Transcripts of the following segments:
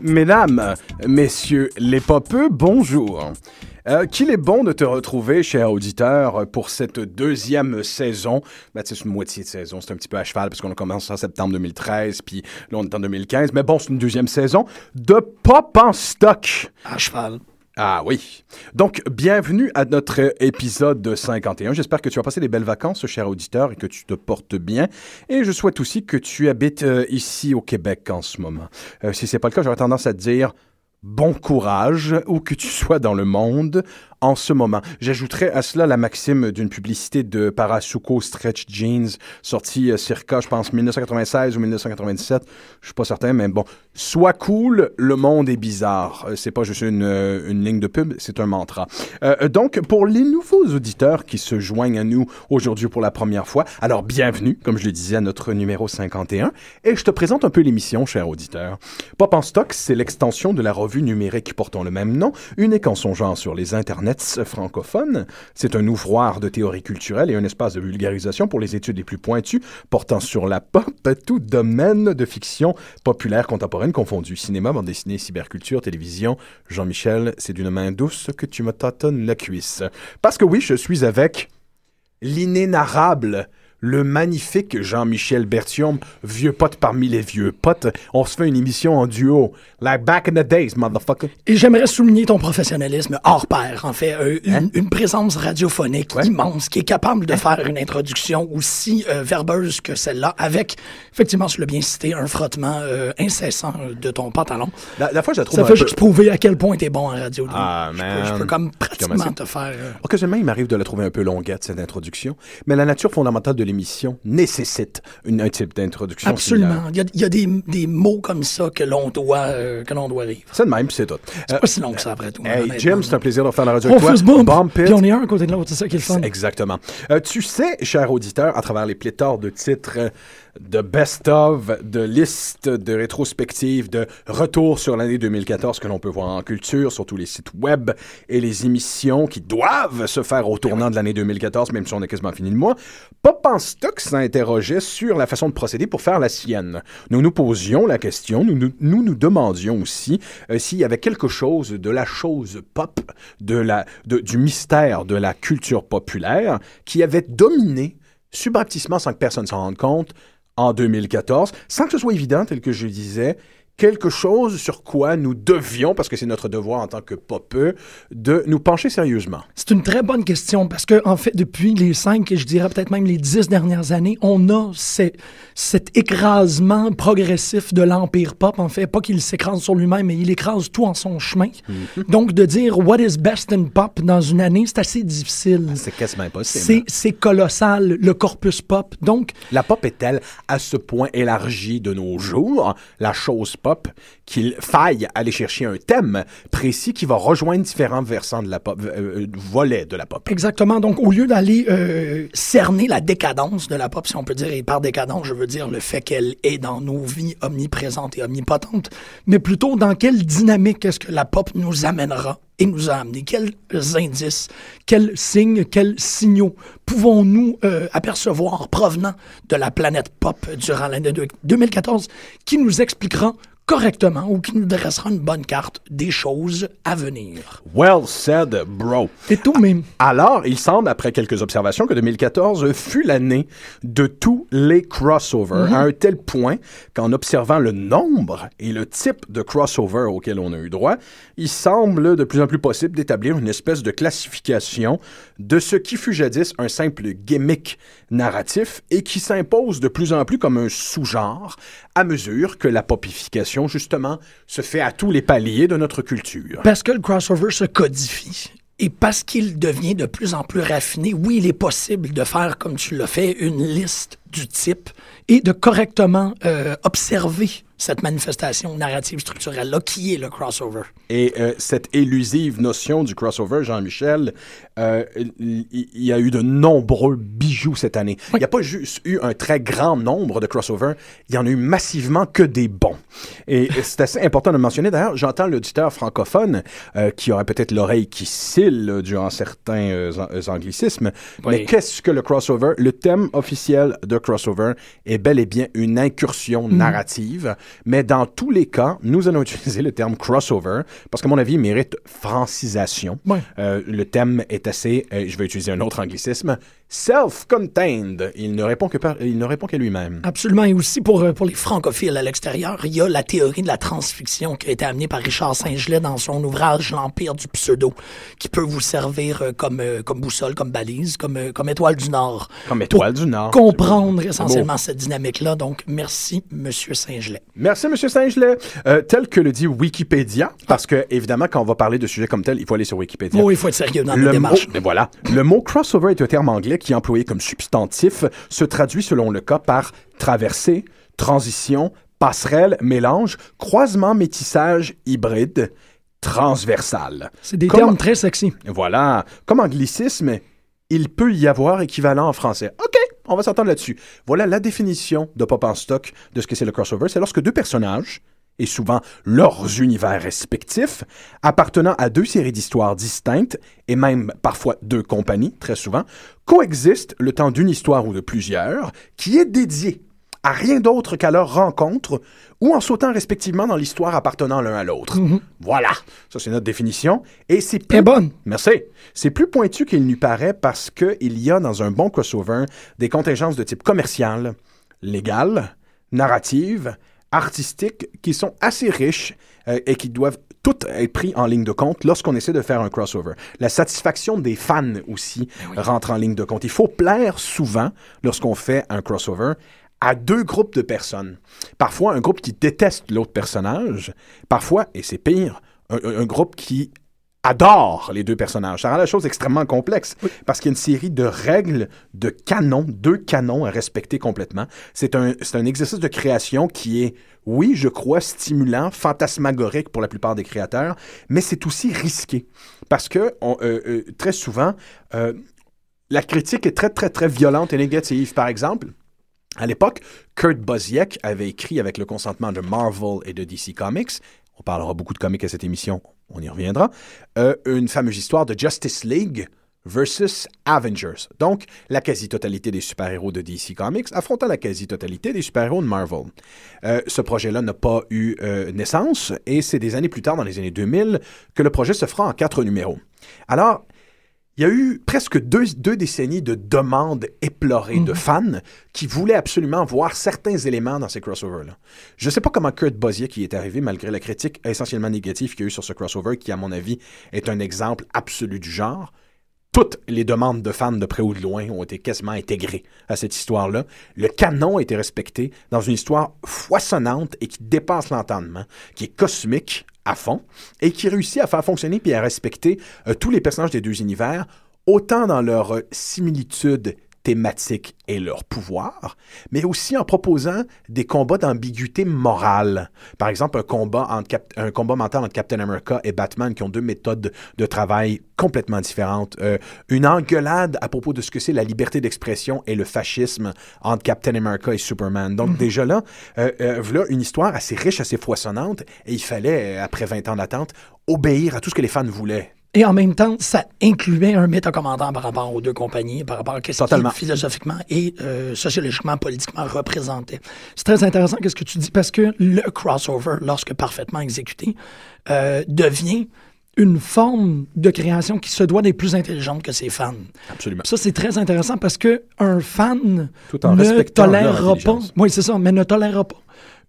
Mesdames, messieurs les popeux, bonjour. Euh, qu'il est bon de te retrouver, cher auditeur, pour cette deuxième saison. Ben, c'est une moitié de saison, c'est un petit peu à cheval parce qu'on a commencé en septembre 2013, puis là on est en 2015. Mais bon, c'est une deuxième saison de Pop en stock. À cheval. Ah oui. Donc, bienvenue à notre épisode de 51. J'espère que tu as passé des belles vacances, cher auditeur, et que tu te portes bien. Et je souhaite aussi que tu habites euh, ici au Québec en ce moment. Euh, si c'est pas le cas, j'aurais tendance à dire bon courage où que tu sois dans le monde en ce moment. J'ajouterais à cela la maxime d'une publicité de Parasuco Stretch Jeans sortie euh, circa, je pense, 1996 ou 1997. Je suis pas certain, mais bon. Sois cool, le monde est bizarre. Euh, C'est pas juste une, euh, une ligne de pub, c'est un mantra. Donc, pour les nouveaux auditeurs qui se joignent à nous aujourd'hui pour la première fois, alors bienvenue, comme je le disais, à notre numéro 51. Et je te présente un peu l'émission, cher auditeur. Pop en stock, c'est l'extension de la revue numérique portant le même nom, unique en son genre sur les internets francophones. C'est un ouvroir de théorie culturelle et un espace de vulgarisation pour les études les plus pointues portant sur la pop, tout domaine de fiction populaire contemporaine confondu. Cinéma, bande dessinée, cyberculture, télévision. Jean-Michel, c'est d'une main douce que tu me tâtonnes la cuisse. Parce que oui, je suis avec l'inénarrable le magnifique Jean-Michel Bertium, vieux pote parmi les vieux potes. On se fait une émission en duo. Like back in the days, motherfucker. Et j'aimerais souligner ton professionnalisme hors pair, en fait. euh, une, Hein? une présence radiophonique Ouais. immense qui est capable de faire une introduction aussi euh, verbeuse que celle-là, avec, effectivement, tu l'as bien cité, un frottement euh, incessant de ton pantalon. La, la fois, je la trouve Ça un fait peu... juste prouver à quel point t'es bon en radio. Ah, je, peux, je peux comme pratiquement te faire... Occasionnellement, il m'arrive de la trouver un peu longuette, cette introduction, mais la nature fondamentale de l'émission nécessite une, un type d'introduction absolument. Il y a, il y a des, des mots comme ça que l'on doit, euh, que l'on doit vivre. C'est de même, puis c'est tout. C'est Euh, pas si long que ça, après tout. hey, honnêtement. Jim, c'est un plaisir de faire la radio On avec toi. it. puis on est un à côté de l'autre, c'est ça qui est le fun. Exactement. Euh, tu sais, cher auditeur, à travers les pléthores de titres, euh, de best-of, de listes, de rétrospectives, de retours sur l'année 2014 que l'on peut voir en culture, sur tous les sites web et les émissions qui doivent se faire au tournant de l'année 2014, même si on a quasiment fini le mois, Pop en stock s'interrogeait sur la façon de procéder pour faire la sienne. Nous nous posions la question, nous nous, demandions aussi euh, s'il y avait quelque chose de la chose pop, de la, du mystère de la culture populaire qui avait dominé subrepticement sans que personne s'en rende compte en 2014, sans que ce soit évident, tel que je disais, quelque chose sur quoi nous devions, parce que c'est notre devoir en tant que popeux, de nous pencher sérieusement. C'est une très bonne question parce que, en fait, depuis les cinq et je dirais peut-être même les dix dernières années, on a ce- cet écrasement progressif de l'empire pop. En fait, pas qu'il s'écrase sur lui-même, mais il écrase tout en son chemin. Donc, de dire what is best in pop dans une année, c'est assez difficile. C'est quasiment impossible. C'est c'est colossal, le corpus pop. Donc, La pop est-elle à ce point élargie de nos jours, la chose pop, qu'il faille aller chercher un thème précis qui va rejoindre différents versants de la pop, euh, euh, volets de la pop. Exactement. Donc, au lieu d'aller euh, cerner la décadence de la pop, si on peut dire, et par décadence, je veux dire le fait qu'elle est dans nos vies omniprésente et omnipotente, mais plutôt dans quelle dynamique est-ce que la pop nous amènera et nous a amené? Quels indices, quels signes, quels signaux pouvons-nous euh, apercevoir provenant de la planète pop durant l'année de- 2014 qui nous expliquera correctement ou qui nous dressera une bonne carte des choses à venir. Well said, bro. Et tout même. Alors, il semble, après quelques observations, que 2014 fut l'année de tous les crossovers, à un tel point qu'en observant le nombre et le type de crossover auquel on a eu droit, il semble de plus en plus possible d'établir une espèce de classification de ce qui fut jadis un simple gimmick narratif et qui s'impose de plus en plus comme un sous-genre à mesure que la popification, justement, se fait à tous les paliers de notre culture. Parce que le crossover se codifie. Et parce qu'il devient de plus en plus raffiné, oui, il est possible de faire, comme tu l'as fait, une liste du type et de correctement euh, observer cette manifestation narrative structurelle-là qui est le crossover. Et euh, cette élusive notion du crossover, Jean-Michel, euh, il y, a eu de nombreux bijoux cette année. Il n'y a pas juste eu un très grand nombre de crossovers, il y en a eu massivement que des bons. Et c'est assez important de mentionner. D'ailleurs, j'entends l'auditeur francophone euh, qui aurait peut-être l'oreille qui cille durant certains anglicismes. Mais qu'est-ce que le crossover? Le thème officiel de crossover est bel et bien une incursion mhm. narrative mais dans tous les cas, nous allons utiliser le terme crossover parce qu'à mon avis, il mérite francisation. Euh, le thème est assez, euh, je vais utiliser un autre anglicisme, self-contained. Il ne répond que il ne répond qu'à lui-même. Absolument. Et aussi pour, euh, pour les francophiles à l'extérieur, il y a la théorie de la transfiction qui a été amenée par Richard Saint-Gelais dans son ouvrage L'Empire du pseudo, qui peut vous servir comme, comme boussole, comme balise, comme, comme étoile du Nord. Comme étoile du Nord. Comprendre essentiellement cette dynamique-là. Donc, merci, Monsieur Saint-Gelais. Merci, M. Saint-Gelais. Euh, tel que le dit Wikipédia, parce que, évidemment, quand on va parler de sujets comme tel, il faut aller sur Wikipédia. Oui, il faut être sérieux dans la démarche. Mais voilà. Le mot crossover est un terme anglais qui, employé comme substantif, se traduit selon le cas par traversée, transition, passerelle, mélange, croisement, métissage, hybride, transversal. C'est des termes très sexy. Voilà. Comme anglicisme, il peut y avoir équivalent en français. OK, on va s'entendre là-dessus. Voilà la définition de Pop en stock de ce que c'est le crossover. C'est lorsque deux personnages, et souvent leurs univers respectifs, appartenant à deux séries d'histoires distinctes, et même parfois deux compagnies, très souvent, coexistent le temps d'une histoire ou de plusieurs, qui est dédiée à rien d'autre qu'à leur rencontre ou en sautant respectivement dans l'histoire appartenant l'un à l'autre. Mhm. Voilà, ça c'est notre définition. Et c'est plus... bonne. Merci. C'est plus pointu qu'il n'y paraît parce qu'il y a dans un bon crossover des contingences de type commercial, légal, narrative, artistique qui sont assez riches euh, et qui doivent toutes être pris en ligne de compte lorsqu'on essaie de faire un crossover. La satisfaction des fans aussi ben rentre en ligne de compte. Il faut plaire souvent lorsqu'on fait un crossover à deux groupes de personnes. Parfois, un groupe qui déteste l'autre personnage, parfois, et c'est pire, un, groupe qui adore les deux personnages. Ça rend la chose extrêmement complexe parce qu'il y a une série de règles, de canons, deux canons à respecter complètement. C'est un, un exercice de création qui est, oui, je crois, stimulant, fantasmagorique pour la plupart des créateurs, mais c'est aussi risqué parce que euh, euh, très souvent, euh, la critique est très, très, très violente et négative. Par exemple, à l'époque, Kurt Busiek avait écrit avec le consentement de Marvel et de DC Comics, on parlera beaucoup de comics à cette émission, on y reviendra, euh, une fameuse histoire de Justice League versus Avengers. Donc, la quasi-totalité des super-héros de DC Comics affrontant la quasi-totalité des super-héros de Marvel. Euh, ce projet-là n'a pas eu euh, naissance et c'est des années plus tard, dans les années 2000, que le projet se fera en quatre numéros. Alors, il y a eu presque deux, décennies de demandes éplorées de mhm. fans qui voulaient absolument voir certains éléments dans ces crossovers-là. Je ne sais pas comment Kurt Busiek qui est arrivé, malgré la critique essentiellement négative qu'il y a eu sur ce crossover, qui, à mon avis, est un exemple absolu du genre. Toutes les demandes de fans de près ou de loin ont été quasiment intégrées à cette histoire-là. Le canon a été respecté dans une histoire foisonnante et qui dépasse l'entendement, qui est cosmique, à fond et qui réussit à faire fonctionner puis à respecter euh, tous les personnages des deux univers, autant dans leur euh, similitude thématique et leur pouvoir, mais aussi en proposant des combats d'ambiguïté morale. Par exemple, un combat, entre un combat mental entre Captain America et Batman qui ont deux méthodes de travail complètement différentes. Euh, une engueulade à propos de ce que c'est la liberté d'expression et le fascisme entre Captain America et Superman. Donc mhm. déjà là, euh, euh, voilà une histoire assez riche, assez foisonnante, et il fallait, après 20 ans d'attente, obéir à tout ce que les fans voulaient Et en même temps, ça incluait un méta-commentaire par rapport aux deux compagnies, par rapport à ce Totalement. qui philosophiquement et euh, sociologiquement, politiquement représentait. C'est très intéressant ce que tu dis parce que le crossover, lorsque parfaitement exécuté, euh, devient une forme de création qui se doit d'être plus intelligente que ses fans. Absolument. Ça, c'est très intéressant parce que un fan Tout en ne tolérera pas. Oui, c'est ça, mais ne tolérera pas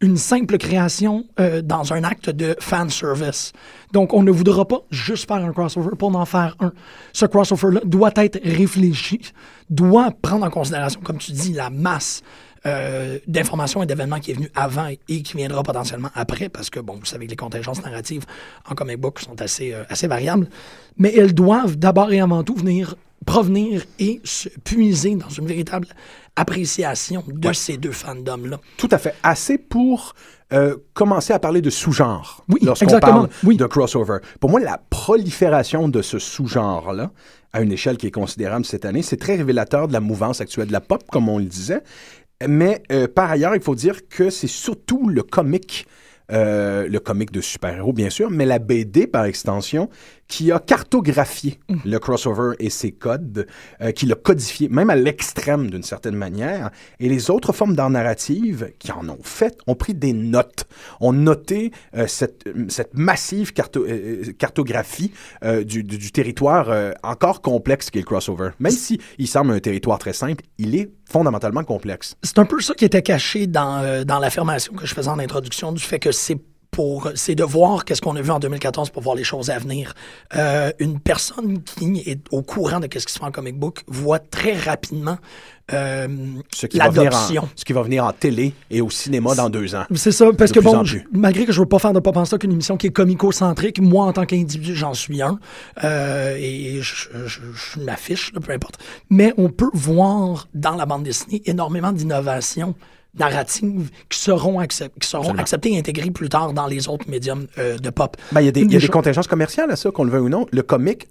une simple création euh, dans un acte de fan service. Donc, on ne voudra pas juste faire un crossover pour en faire un. Ce crossover-là doit être réfléchi, doit prendre en considération, comme tu dis, la masse euh, d'informations et d'événements qui est venu avant et qui viendra potentiellement après, parce que, bon, vous savez que les contingences narratives en comic book sont assez, euh, assez variables, mais elles doivent d'abord et avant tout venir provenir et se puiser dans une véritable appréciation de ces deux fandoms-là. Tout à fait. Assez pour euh, commencer à parler de sous-genre Oui, lorsqu'on parle Oui. de crossover. Pour moi, la prolifération de ce sous-genre-là, à une échelle qui est considérable cette année, c'est très révélateur de la mouvance actuelle de la pop, comme on le disait. Mais euh, par ailleurs, il faut dire que c'est surtout le comique, euh, le comique de super-héros, bien sûr, mais la BD par extension, qui a cartographié le crossover et ses codes, euh, qui l'a codifié, même à l'extrême d'une certaine manière. Et les autres formes d'art narrative qui en ont fait ont pris des notes, ont noté euh, cette, cette massive carto- euh, cartographie euh, du, territoire euh, encore complexe qu'est le crossover. Même si semble un territoire très simple, il est fondamentalement complexe. C'est un peu ça qui était caché dans, euh, dans l'affirmation que je faisais en introduction du fait que c'est pour c'est de voir qu'est-ce qu'on a vu en 2014 pour voir les choses à venir. Euh, une personne qui est au courant de qu'est-ce qui se fait en comic book voit très rapidement euh, l'adoption. ce qui va venir en télé et au cinéma dans deux ans. C'est ça, parce De que bon, je- malgré que je veux pas faire de Pop en stock une émission qui est comico-centrique, moi en tant qu'individu, j'en suis un. Euh, et je, je, je m'affiche, peu importe. Mais on peut voir dans la bande dessinée énormément d'innovations narratives qui seront, qui acceptées et intégrées plus tard dans les autres médiums euh, de pop. Ben, il y a des, il y a des choses- contingences commerciales à ça, qu'on le veuille ou non. Le comic,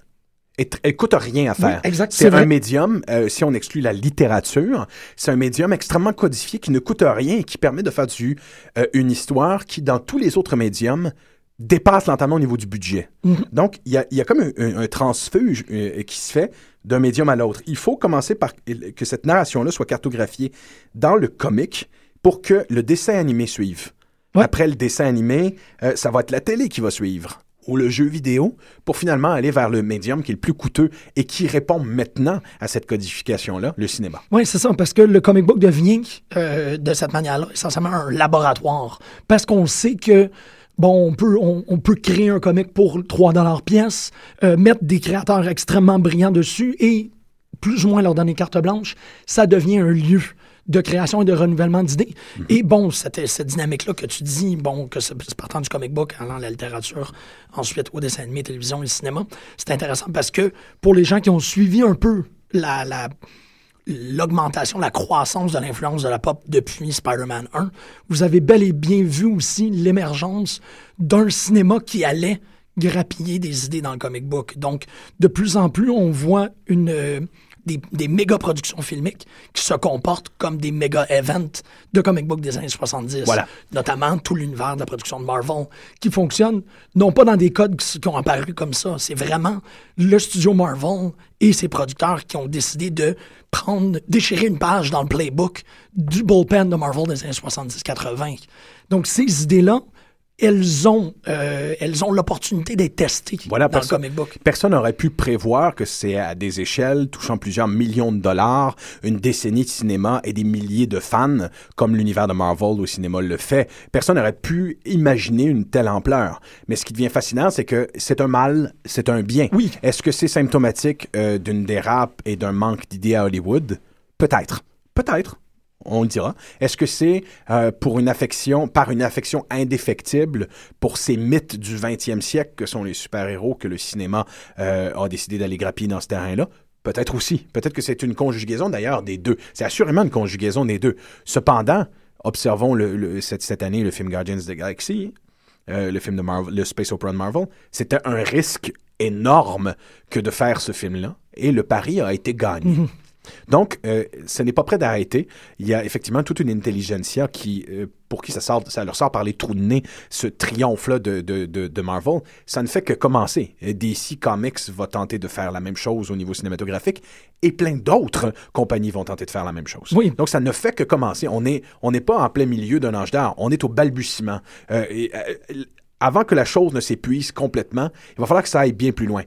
est elle coûte rien à faire. Oui, C'est un médium, euh, si on exclut la littérature, c'est un médium extrêmement codifié qui ne coûte rien et qui permet de faire du, euh, une histoire qui, dans tous les autres médiums, dépasse lentement au niveau du budget. Mhm. Donc, il y a, il y a comme un, un- un transfuge euh, qui se fait d'un médium à l'autre. Il faut commencer par que cette narration-là soit cartographiée dans le comic pour que le dessin animé suive. Ouais. Après le dessin animé, euh, ça va être la télé qui va suivre ou le jeu vidéo pour finalement aller vers le médium qui est le plus coûteux et qui répond maintenant à cette codification-là, le cinéma. Oui, c'est ça, parce que le comic book devient euh, de cette manière-là essentiellement un laboratoire. Parce qu'on sait que bon, on peut, on, on peut créer un comic pour 3 dollars pièce, euh, mettre des créateurs extrêmement brillants dessus et plus ou moins leur donner carte blanche, ça devient un lieu de création et de renouvellement d'idées. Et bon, cette, cette dynamique-là que tu dis, bon, que c'est c'est partant du comic book, allant à la littérature, ensuite au dessin animé, télévision et cinéma, c'est intéressant parce que pour les gens qui ont suivi un peu la, la, l'augmentation, la croissance de l'influence de la pop depuis Spider-Man 1, vous avez bel et bien vu aussi l'émergence d'un cinéma qui allait grappiller des idées dans le comic book. Donc, de plus en plus, on voit une, euh, des, des méga productions filmiques qui se comportent comme des méga events de comic book des années 70. Voilà. Notamment tout l'univers de la production de Marvel qui fonctionne non pas dans des codes qui, qui ont apparu comme ça. C'est vraiment le studio Marvel et ses producteurs qui ont décidé de prendre, déchirer une page dans le playbook du bullpen de Marvel des années 70-80. Donc, ces idées-là, elles ont, euh, elles ont l'opportunité d'être testées Voilà, dans le comic book. Personne n'aurait pu prévoir que c'est à des échelles touchant plusieurs millions de dollars, une décennie de cinéma et des milliers de fans, comme l'univers de Marvel au cinéma le fait. Personne n'aurait pu imaginer une telle ampleur. Mais ce qui devient fascinant, c'est que c'est un mal, c'est un bien. Oui. Est-ce que c'est symptomatique euh, d'une dérape et d'un manque d'idées à Hollywood? Peut-être. Peut-être. On le dira. Est-ce que c'est euh, pour une affection, par une affection indéfectible pour ces mythes du 20e siècle que sont les super-héros que le cinéma euh, a décidé d'aller grappiller dans ce terrain-là? Peut-être aussi. Peut-être que c'est une conjugaison d'ailleurs des deux. C'est assurément une conjugaison des deux. Cependant, observons cette, cette année le film Guardians of the Galaxy, euh, le film de Marvel, le Space Opera de Marvel. C'était un risque énorme que de faire ce film-là. Et le pari a été gagné. Donc, euh, ce n'est pas prêt d'arrêter. Il y a effectivement toute une intelligentsia qui, euh, pour qui ça, sort, ça leur sort par les trous de nez, ce triomphe-là de, de, de, de Marvel. Ça ne fait que commencer. DC Comics va tenter de faire la même chose au niveau cinématographique et plein d'autres compagnies vont tenter de faire la même chose. Oui. Donc, ça ne fait que commencer. On n'est on pas en plein milieu d'un âge d'art. On est au balbutiement. Euh, et, euh, avant que la chose ne s'épuise complètement, il va falloir que ça aille bien plus loin.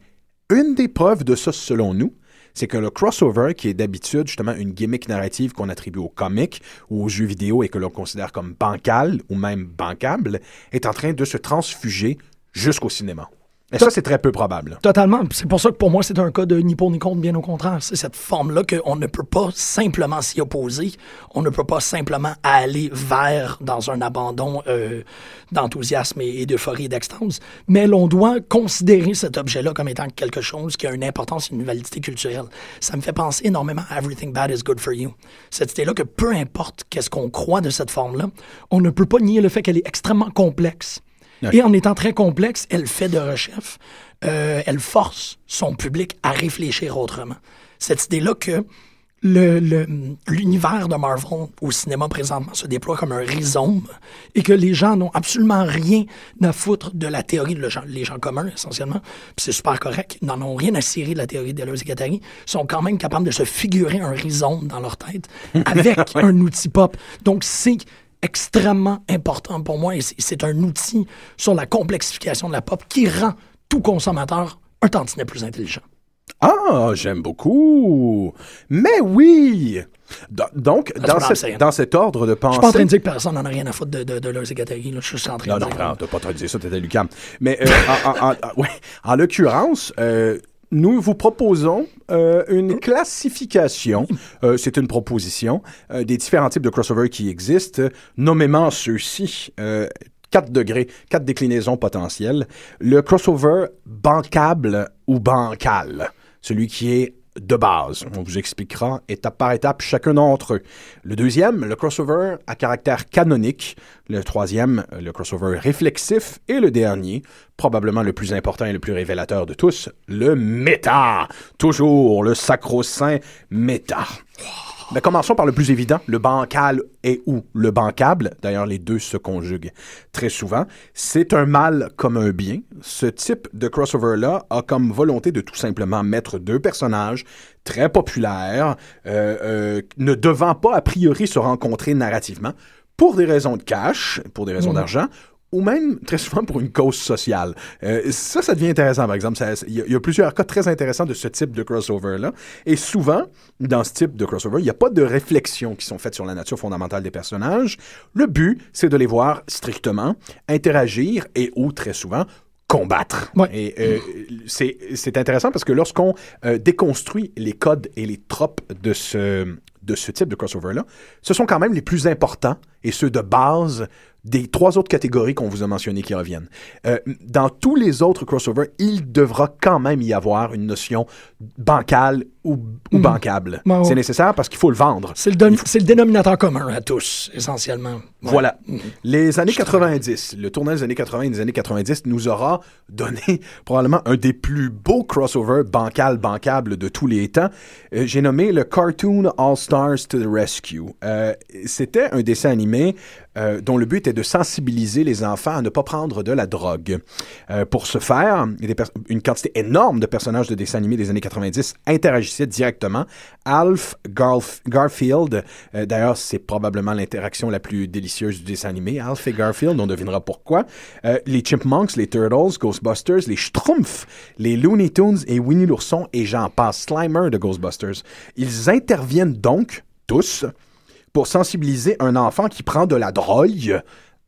Une des preuves de ça, selon nous, c'est que le crossover, qui est d'habitude justement une gimmick narrative qu'on attribue aux comics ou aux jeux vidéo et que l'on considère comme bancal ou même bancable, est en train de se transfuger jusqu'au cinéma. Et ça, c'est très peu probable. Totalement. C'est pour ça que pour moi, c'est un cas de ni pour ni contre, bien au contraire. C'est cette forme-là qu'on ne peut pas simplement s'y opposer. On ne peut pas simplement aller vers dans un abandon euh, d'enthousiasme et, d'euphorie et d'extase. Mais l'on doit considérer cet objet-là comme étant quelque chose qui a une importance une validité culturelle. Ça me fait penser énormément à Everything Bad is Good for You. Cette idée-là que peu importe qu'est-ce qu'on croit de cette forme-là, on ne peut pas nier le fait qu'elle est extrêmement complexe. Et en étant très complexe, elle fait de rechef, euh, elle force son public à réfléchir autrement. Cette idée-là que le- le- l'univers de Marvel au cinéma présentement se déploie comme un rhizome et que les gens n'ont absolument rien à foutre de la théorie, de le gens- les gens communs essentiellement, puis c'est super correct, ils n'en ont rien à cirer de la théorie de Deleuze et Guattari, sont quand même capables de se figurer un rhizome dans leur tête avec un outil pop. Donc c'est extrêmement important pour moi et c'est- un outil sur la complexification de la pop qui rend tout consommateur un tantinet plus intelligent. Ah, j'aime beaucoup. Mais oui. Do- Donc, dans, cette- dans cet ordre de Je pensée... suis pas en train de dire que personne n'en a rien à foutre de, de, de Guattari, là. Je suis en train Non, de non, dire... non, t'as pas trop dit ça, t'étais Lucam. Mais euh, en, en- en- ouais, en l'occurrence, euh, nous vous proposons euh, une classification, euh, c'est une proposition, euh, des différents types de crossover qui existent, nommément ceux-ci. Euh, 4 degrés, 4 déclinaisons potentielles. Le crossover bancable ou bancal, celui qui est de base. On vous expliquera étape par étape chacun d'entre eux. Le deuxième, le crossover à caractère canonique. Le troisième, le crossover réflexif. Et le dernier, probablement le plus important et le plus révélateur de tous, le méta. Toujours le sacro-saint méta. Mais commençons par le plus évident, le bancal et ou le bancable. D'ailleurs, les deux se conjuguent très souvent. C'est un mal comme un bien. Ce type de crossover-là a comme volonté de tout simplement mettre deux personnages très populaires, euh, euh, ne devant pas a priori se rencontrer narrativement, pour des raisons de cash, pour des raisons d'argent, ou même très souvent pour une cause sociale. Euh, ça, ça devient intéressant, par exemple. Il y, a- il y a plusieurs cas très intéressants de ce type de crossover-là. Et souvent, dans ce type de crossover, il n'y a pas de réflexions qui sont faites sur la nature fondamentale des personnages. Le but, c'est de les voir strictement, interagir et, ou très souvent, combattre. Ouais. Et euh, c'est c'est intéressant parce que lorsqu'on euh, déconstruit les codes et les tropes de ce, de ce type de crossover-là, ce sont quand même les plus importants et ceux de base des trois autres catégories qu'on vous a mentionnées qui reviennent. Euh, dans tous les autres crossovers, il devra quand même y avoir une notion bancale ou, ou bancable. Ouais. C'est nécessaire parce qu'il faut le vendre. C'est le, dénominateur commun à tous, essentiellement. Ouais. Voilà. Les années 90, le tournage des années 80 et des années 90 nous aura donné probablement un des plus beaux crossovers bancal bancables de tous les temps. Euh, J'ai nommé le Cartoon All Stars to the Rescue. Euh, C'était un dessin animé euh, dont le but était de sensibiliser les enfants à ne pas prendre de la drogue. Euh, pour ce faire, une quantité énorme de personnages de dessins animés des années 90 interagissaient directement. Alf Garf- Garfield, euh, d'ailleurs, c'est probablement l'interaction la plus délicieuse du dessin animé. Alf et Garfield, on devinera pourquoi. Les Chipmunks, les Turtles, Ghostbusters, les Schtroumpfs, les Looney Tunes et Winnie l'ourson et j'en passe, Slimer de Ghostbusters. Ils interviennent donc, tous, pour sensibiliser un enfant qui prend de la drogue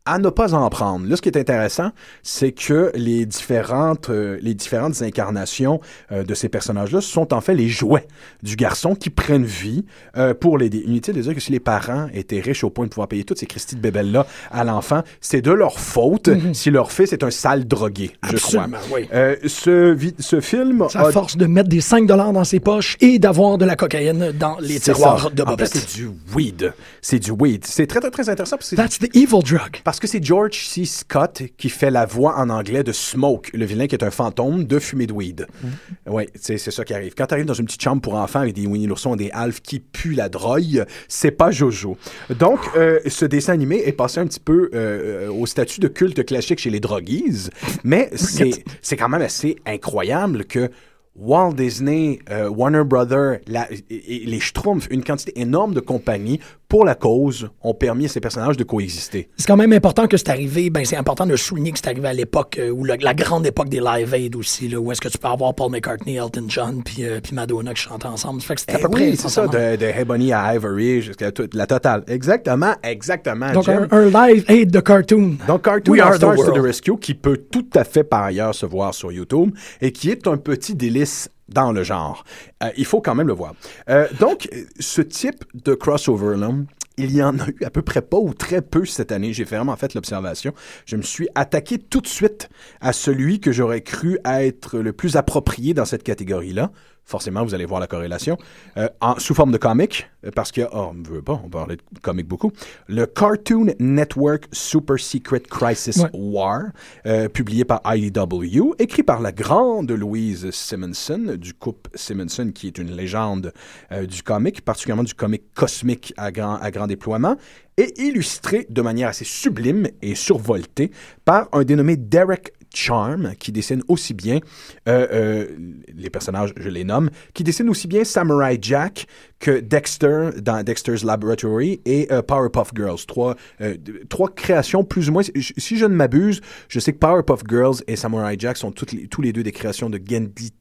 à ne pas en prendre. Là, ce qui est intéressant, c'est que les différentes, euh, les différentes incarnations euh, de ces personnages-là sont en fait les jouets du garçon qui prennent vie euh, pour l'aider. Inutile de dire que si les parents étaient riches au point de pouvoir payer toutes ces Christie de bébelles-là à l'enfant, c'est de leur faute si leur fils est un sale drogué, je crois. Absolument, oui. Ce, film Ça a force de mettre des 5 dans ses poches et d'avoir de la cocaïne dans les tiroirs ça. de En fait, Bobette. c'est du weed. C'est du weed. C'est très, très, très intéressant parce que That's the evil drug. parce parce que c'est George C. Scott qui fait la voix en anglais de Smoke, le vilain qui est un fantôme de fumée de weed. Mm-hmm. Oui, c'est ça qui arrive. Quand tu arrives dans une petite chambre pour enfants avec des Winnie l'ourson et des Alf qui puent la drogue, c'est pas Jojo. Donc, euh, ce dessin animé est passé un petit peu euh, au statut de culte classique chez les droguies, mais c'est c'est quand même assez incroyable que Walt Disney, euh, Warner Brothers, la- et- et les Schtroumpfs, une quantité énorme de compagnies pour la cause ont permis à ces personnages de coexister. C'est quand même important que c'est arrivé. Ben, c'est important de souligner que c'est arrivé à l'époque, euh, où le- la grande époque des Live Aid aussi, là, où est-ce que tu peux avoir Paul McCartney, Elton John, puis euh, Madonna qui chantent ensemble. Fait que c'était à peu près. oui, c'est ça, de, de Ebony à Ivory jusqu'à la totale. Exactement, exactement. Donc, un, un Live Aid de cartoon. Donc, Cartoon We All are the to the. Rescue, qui peut tout à fait par ailleurs se voir sur YouTube et qui est un petit délice dans le genre. Euh, il faut quand même le voir. Euh, donc, ce type de crossover-là, il y en a eu à peu près pas ou très peu cette année. J'ai vraiment fait l'observation. Je me suis attaqué tout de suite à celui que j'aurais cru être le plus approprié dans cette catégorie-là. Forcément, vous allez voir la corrélation. Euh, en, sous forme de comic, euh, parce que, oh, on ne veut pas, on parlait de comic beaucoup. Le Cartoon Network Super Secret Crisis Ouais. War, euh, publié par IDW, écrit par la grande Louise Simonson, du couple Simonson, qui est une légende euh, du comic, particulièrement du comic cosmique à grand, à grand déploiement, et illustré de manière assez sublime et survoltée par un dénommé Derek Charm, qui dessine aussi bien, euh, euh, les personnages, je les nomme, qui dessine aussi bien Samurai Jack que Dexter dans Dexter's Laboratory et euh, Powerpuff Girls. Trois, euh, trois créations plus ou moins. Si je ne m'abuse, je sais que Powerpuff Girls et Samurai Jack sont toutes les- tous les deux des créations de Gendy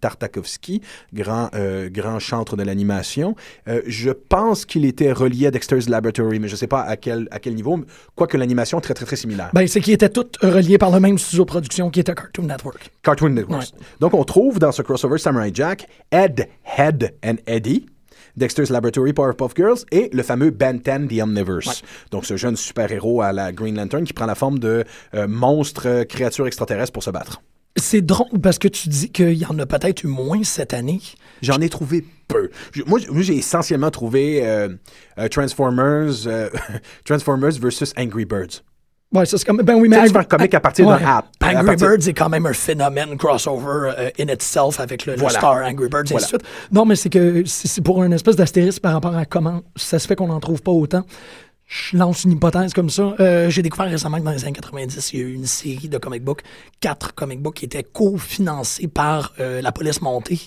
Tartakovsky, grand, euh, grand chantre de l'animation. Euh, je pense qu'il était relié à Dexter's Laboratory, mais je ne sais pas à quel, à quel niveau, quoique l'animation est très, très, très similaire. Ben, c'est qu'ils étaient tous reliés par le même studio de production qui était Cartoon Network. Cartoon Network. Donc, on trouve dans ce crossover Samurai Jack Ed, Head and Eddie, Dexter's Laboratory, Powerpuff Girls et le fameux Ben 10 The Omniverse. Donc, ce jeune super-héros à la Green Lantern qui prend la forme de euh, monstre, euh, créature extraterrestre pour se battre. C'est drôle parce que tu dis qu'il y en a peut-être eu moins cette année. J'en ai trouvé peu. Moi, j'ai essentiellement trouvé euh, euh, Transformers, euh, Transformers versus Angry Birds. Ouais, ça, c'est comme. Ben oui, mais. Tu un comic à partir d'un app. À Angry partir- Birds est quand même un phénomène crossover euh, in itself avec le, le Voilà. star Angry Birds et Voilà. ainsi de suite. Non, mais c'est que c'est c'est pour une espèce d'astérisque par rapport à comment ça se fait qu'on n'en trouve pas autant. Je lance une hypothèse comme ça. Euh, J'ai découvert récemment que dans les années 90, il y a eu une série de comic books, quatre comic books qui étaient co-financés par euh, la police montée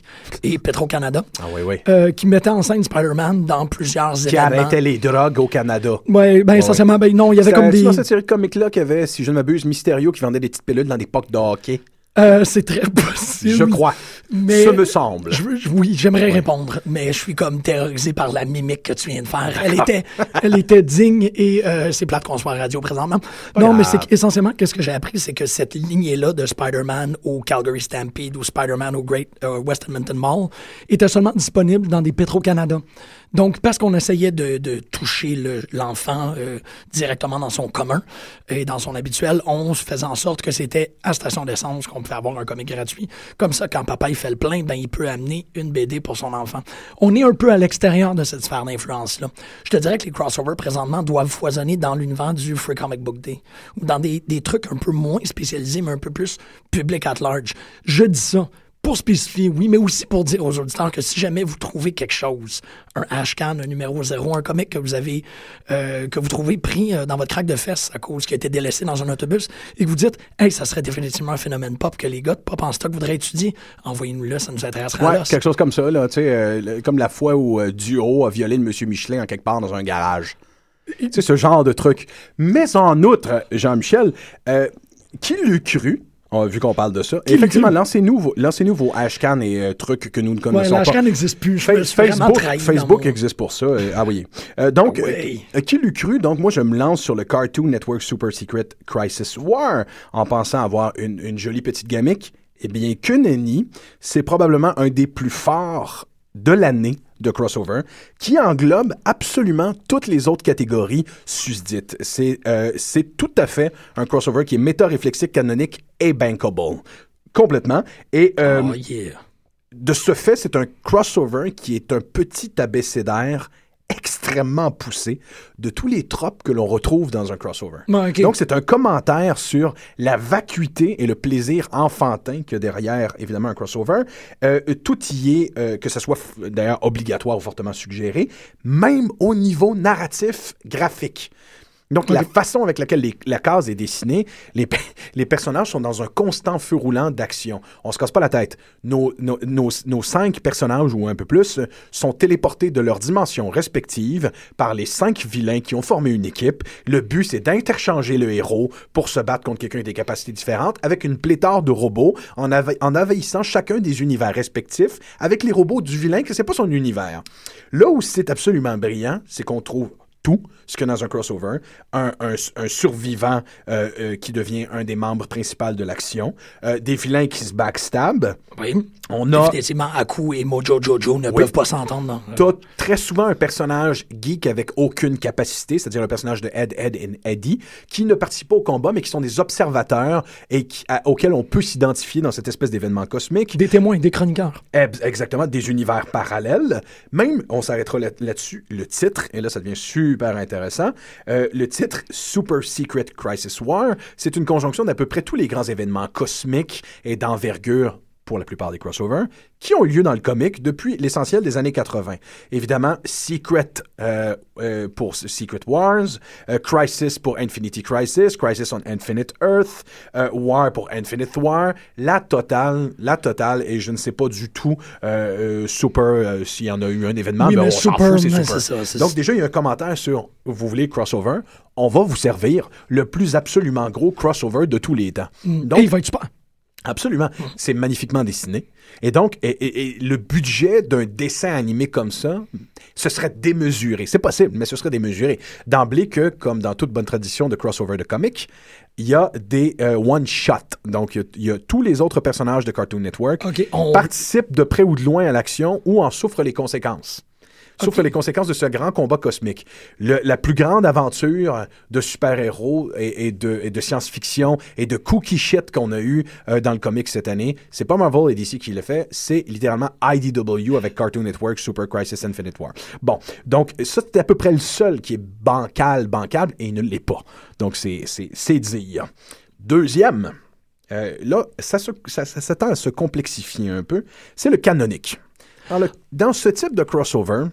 et Petro-Canada, Ah oui, oui. euh, qui mettaient en scène Spider-Man dans plusieurs Qui événements. arrêtait les drogues au Canada. Ouais, ben essentiellement, ben non, il y avait comme c'est des... dans cette série de comics-là qu'il y avait, si je ne m'abuse, Mysterio qui vendait des petites pilules dans des pocs de hockey. Euh, c'est très possible. Je crois. Mais Ce me semble. Je oui, j'aimerais répondre, mais je suis comme terrorisé par la mimique que tu viens de faire. Elle était, elle était digne et euh, c'est plate qu'on soit à radio présentement. non, mais c'est grave. qu'essentiellement, qu'est-ce que j'ai appris, c'est que cette lignée-là de Spider-Man au Calgary Stampede ou Spider-Man au Great euh, West Edmonton Mall était seulement disponible dans des Petro-Canada. Donc, parce qu'on essayait de, de toucher le- l'enfant euh, directement dans son commun et dans son habituel, on se faisait en sorte que c'était à station d'essence qu'on pouvait avoir un comic gratuit. Comme ça, quand papa il fait le plein, ben il peut amener une BD pour son enfant. On est un peu à l'extérieur de cette sphère d'influence-là. Je te dirais que les crossovers présentement doivent foisonner dans l'univers du Free Comic Book Day ou dans des, des trucs un peu moins spécialisés, mais un peu plus public at large. Je dis ça pour spécifier, oui, mais aussi pour dire aux auditeurs que si jamais vous trouvez quelque chose, un hashcan, un numéro zéro, un comic que vous avez, euh, que vous trouvez pris euh, dans votre craque de fesses à cause qu'il a été délaissé dans un autobus et que vous dites, hey, ça serait définitivement un phénomène pop que les gars de pop en stock voudraient étudier, envoyez-nous le, ça nous intéressera Ouais, quelque chose comme ça, là, tu sais, euh, comme la fois où euh, Duo a violé le Monsieur Michelin en quelque part dans un garage. Tu sais, ce genre de truc. Mais en outre, Jean-Michel, qui l'eût cru, on- vu qu'on parle de ça, Qui effectivement, lancez-nous vos, lancez-nous vos hashcans et euh, trucs que nous ne Ouais, connaissons pas. l'hashcan n'existe plus. Je Facebook, Facebook mon- existe pour ça. euh, ah oui. Euh, donc, Oui. euh, qui l'eût cru? Donc, moi, je me lance sur le Cartoon Network Super Secret Crisis War en pensant avoir une, une jolie petite gamique. Eh bien, que nenni, c'est probablement un des plus forts de l'année de crossover qui englobe absolument toutes les autres catégories susdites. C'est euh, c'est tout à fait un crossover qui est méta-réflexique, canonique et bankable. Complètement. Et euh, Oh, yeah. de ce fait, c'est un crossover qui est un petit abécédaire extrêmement poussé de tous les tropes que l'on retrouve dans un crossover. Donc, c'est un commentaire sur la vacuité et le plaisir enfantin que derrière, évidemment, un crossover. Euh, tout y est, euh, que ce soit d'ailleurs obligatoire ou fortement suggéré, même au niveau narratif graphique. Donc, la façon avec laquelle les- la case est dessinée, les, pe- les personnages sont dans un constant feu roulant d'action. On se casse pas la tête. Nos, nos, nos, nos cinq personnages, ou un peu plus, sont téléportés de leurs dimensions respectives par les cinq vilains qui ont formé une équipe. Le but, c'est d'interchanger le héros pour se battre contre quelqu'un avec des capacités différentes avec une pléthore de robots en, ava- en envahissant chacun des univers respectifs avec les robots du vilain que c'est pas son univers. Là où c'est absolument brillant, c'est qu'on trouve tout ce que dans un crossover, un, un- un survivant euh, euh, qui devient un des membres principaux de l'action, euh, des vilains qui se backstab. Oui. On a Définitivement, Aku et Mojo Jojo ne peuvent pas s'entendre. T'as très souvent un personnage geek avec aucune capacité, c'est-à-dire le personnage de Ed, Ed et Eddie, qui ne participent pas au combat, mais qui sont des observateurs et qui- à- auxquels on peut s'identifier dans cette espèce d'événement cosmique. Des témoins, des chroniqueurs. Ex- Exactement, des univers parallèles. Même, on s'arrêtera là- là-dessus, le titre, et là ça devient super intéressant, euh, le titre Super Secret Crisis War, c'est une conjonction d'à peu près tous les grands événements cosmiques et d'envergure pour la plupart des crossovers, qui ont eu lieu dans le comic depuis l'essentiel des années 80. Évidemment, Secret euh, euh, pour Secret Wars, euh, Crisis pour Infinity Crisis, Crisis on Infinite Earth, War pour Infinite War, la totale, la totale, et je ne sais pas du tout Super, s'il y en a eu un événement, Oui, mais mais on s'en fout, c'est Super. ça, Donc déjà, il y a un commentaire sur, vous voulez crossover, on va vous servir le plus absolument gros crossover de tous les temps. Donc, Et il va être super. Absolument. C'est magnifiquement dessiné. Et donc, et, et- et le budget d'un dessin animé comme ça, ce serait démesuré. C'est possible, mais ce serait démesuré. D'emblée que, comme dans toute bonne tradition de crossover de comics, il y a des euh, one-shot. Donc, il y a- il y, a tous les autres personnages de Cartoon Network OK, on- participent de près ou de loin à l'action ou en souffrent les conséquences. Souffrent les conséquences de ce grand combat cosmique. Le- la plus grande aventure de super-héros et, et de, et de science-fiction et de cookie shit qu'on a eu euh, dans le comic cette année, c'est pas Marvel et DC qui l'a fait, c'est littéralement IDW avec Cartoon Network Super Crisis Infinite War. Bon, donc ça c'est à peu près le seul qui est bancal, bancable et il ne l'est pas. Donc c'est c'est c'est dire. Deuxième, euh, là, ça, se- ça, ça s'attend à se complexifier un peu, c'est le canonique. Alors, le- dans ce type de crossover,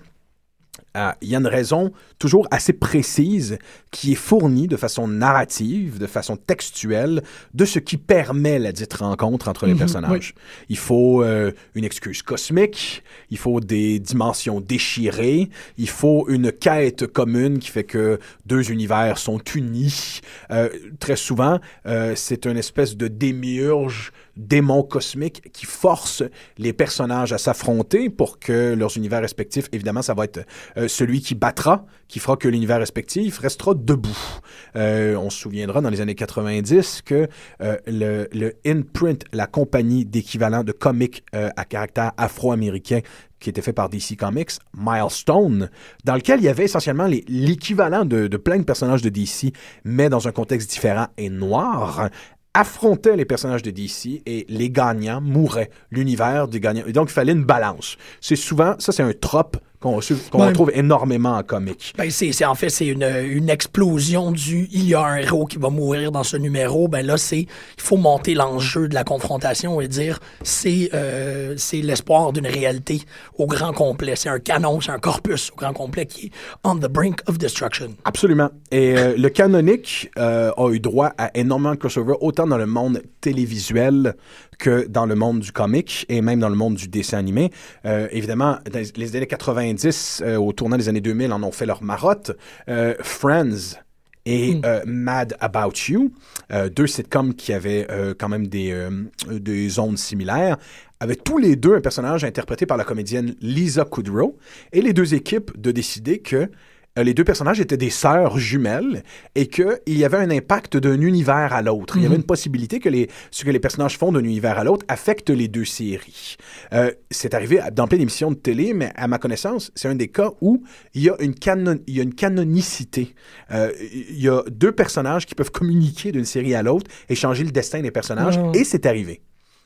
euh, il y a une raison toujours assez précise qui est fournie de façon narrative, de façon textuelle, de ce qui permet la dite rencontre entre les personnages. Il faut euh, une excuse cosmique, il faut des dimensions déchirées, il faut une quête commune qui fait que deux univers sont unis. Euh, très souvent, euh, c'est une espèce de démiurge démon cosmique qui force les personnages à s'affronter pour que leurs univers respectifs, évidemment, ça va être euh, celui qui battra, qui fera que l'univers respectif restera debout. Euh, on se souviendra dans les années 90 que euh, le, le Imprint, la compagnie d'équivalent de comics à caractère afro-américain qui était fait par DC Comics, Milestone, dans lequel il y avait essentiellement l'équivalent de, de plein de personnages de DC, mais dans un contexte différent et noir, affrontait les personnages de DC et les gagnants mouraient. L'univers des gagnants. Et donc, il fallait une balance. C'est souvent, ça, c'est un trope qu'on qu'on Ouais. retrouve énormément en comics. Ben, c'est, c'est- en fait, c'est une, une explosion du il y a un héros qui va mourir dans ce numéro. Ben là, c'est il faut monter l'enjeu de la confrontation et dire c'est euh, c'est l'espoir d'une réalité au grand complet. C'est un canon, c'est un corpus au grand complet qui est on the brink of destruction. Absolument. Et euh, le canonique euh, a eu droit à énormément de crossover, autant dans le monde télévisuel que dans le monde du comic et même dans le monde du dessin animé. Euh, évidemment, dans les années 90, euh, au tournant des années 2000, en ont fait leur marotte. Euh, Friends et euh, Mad About You, deux sitcoms qui avaient quand même des, des zones similaires, avaient tous les deux un personnage interprété par la comédienne Lisa Kudrow, et les deux équipes de décider que les deux personnages étaient des sœurs jumelles et qu'il y avait un impact d'un univers à l'autre. Il y avait une possibilité que les, ce que les personnages font d'un univers à l'autre affecte les deux séries. Euh, c'est arrivé dans plein d'émissions de télé, mais à ma connaissance, c'est un des cas où il y a une, canon, il y a une canonicité. Euh, il y a deux personnages qui peuvent communiquer d'une série à l'autre et changer le destin des personnages, ouais. et c'est arrivé.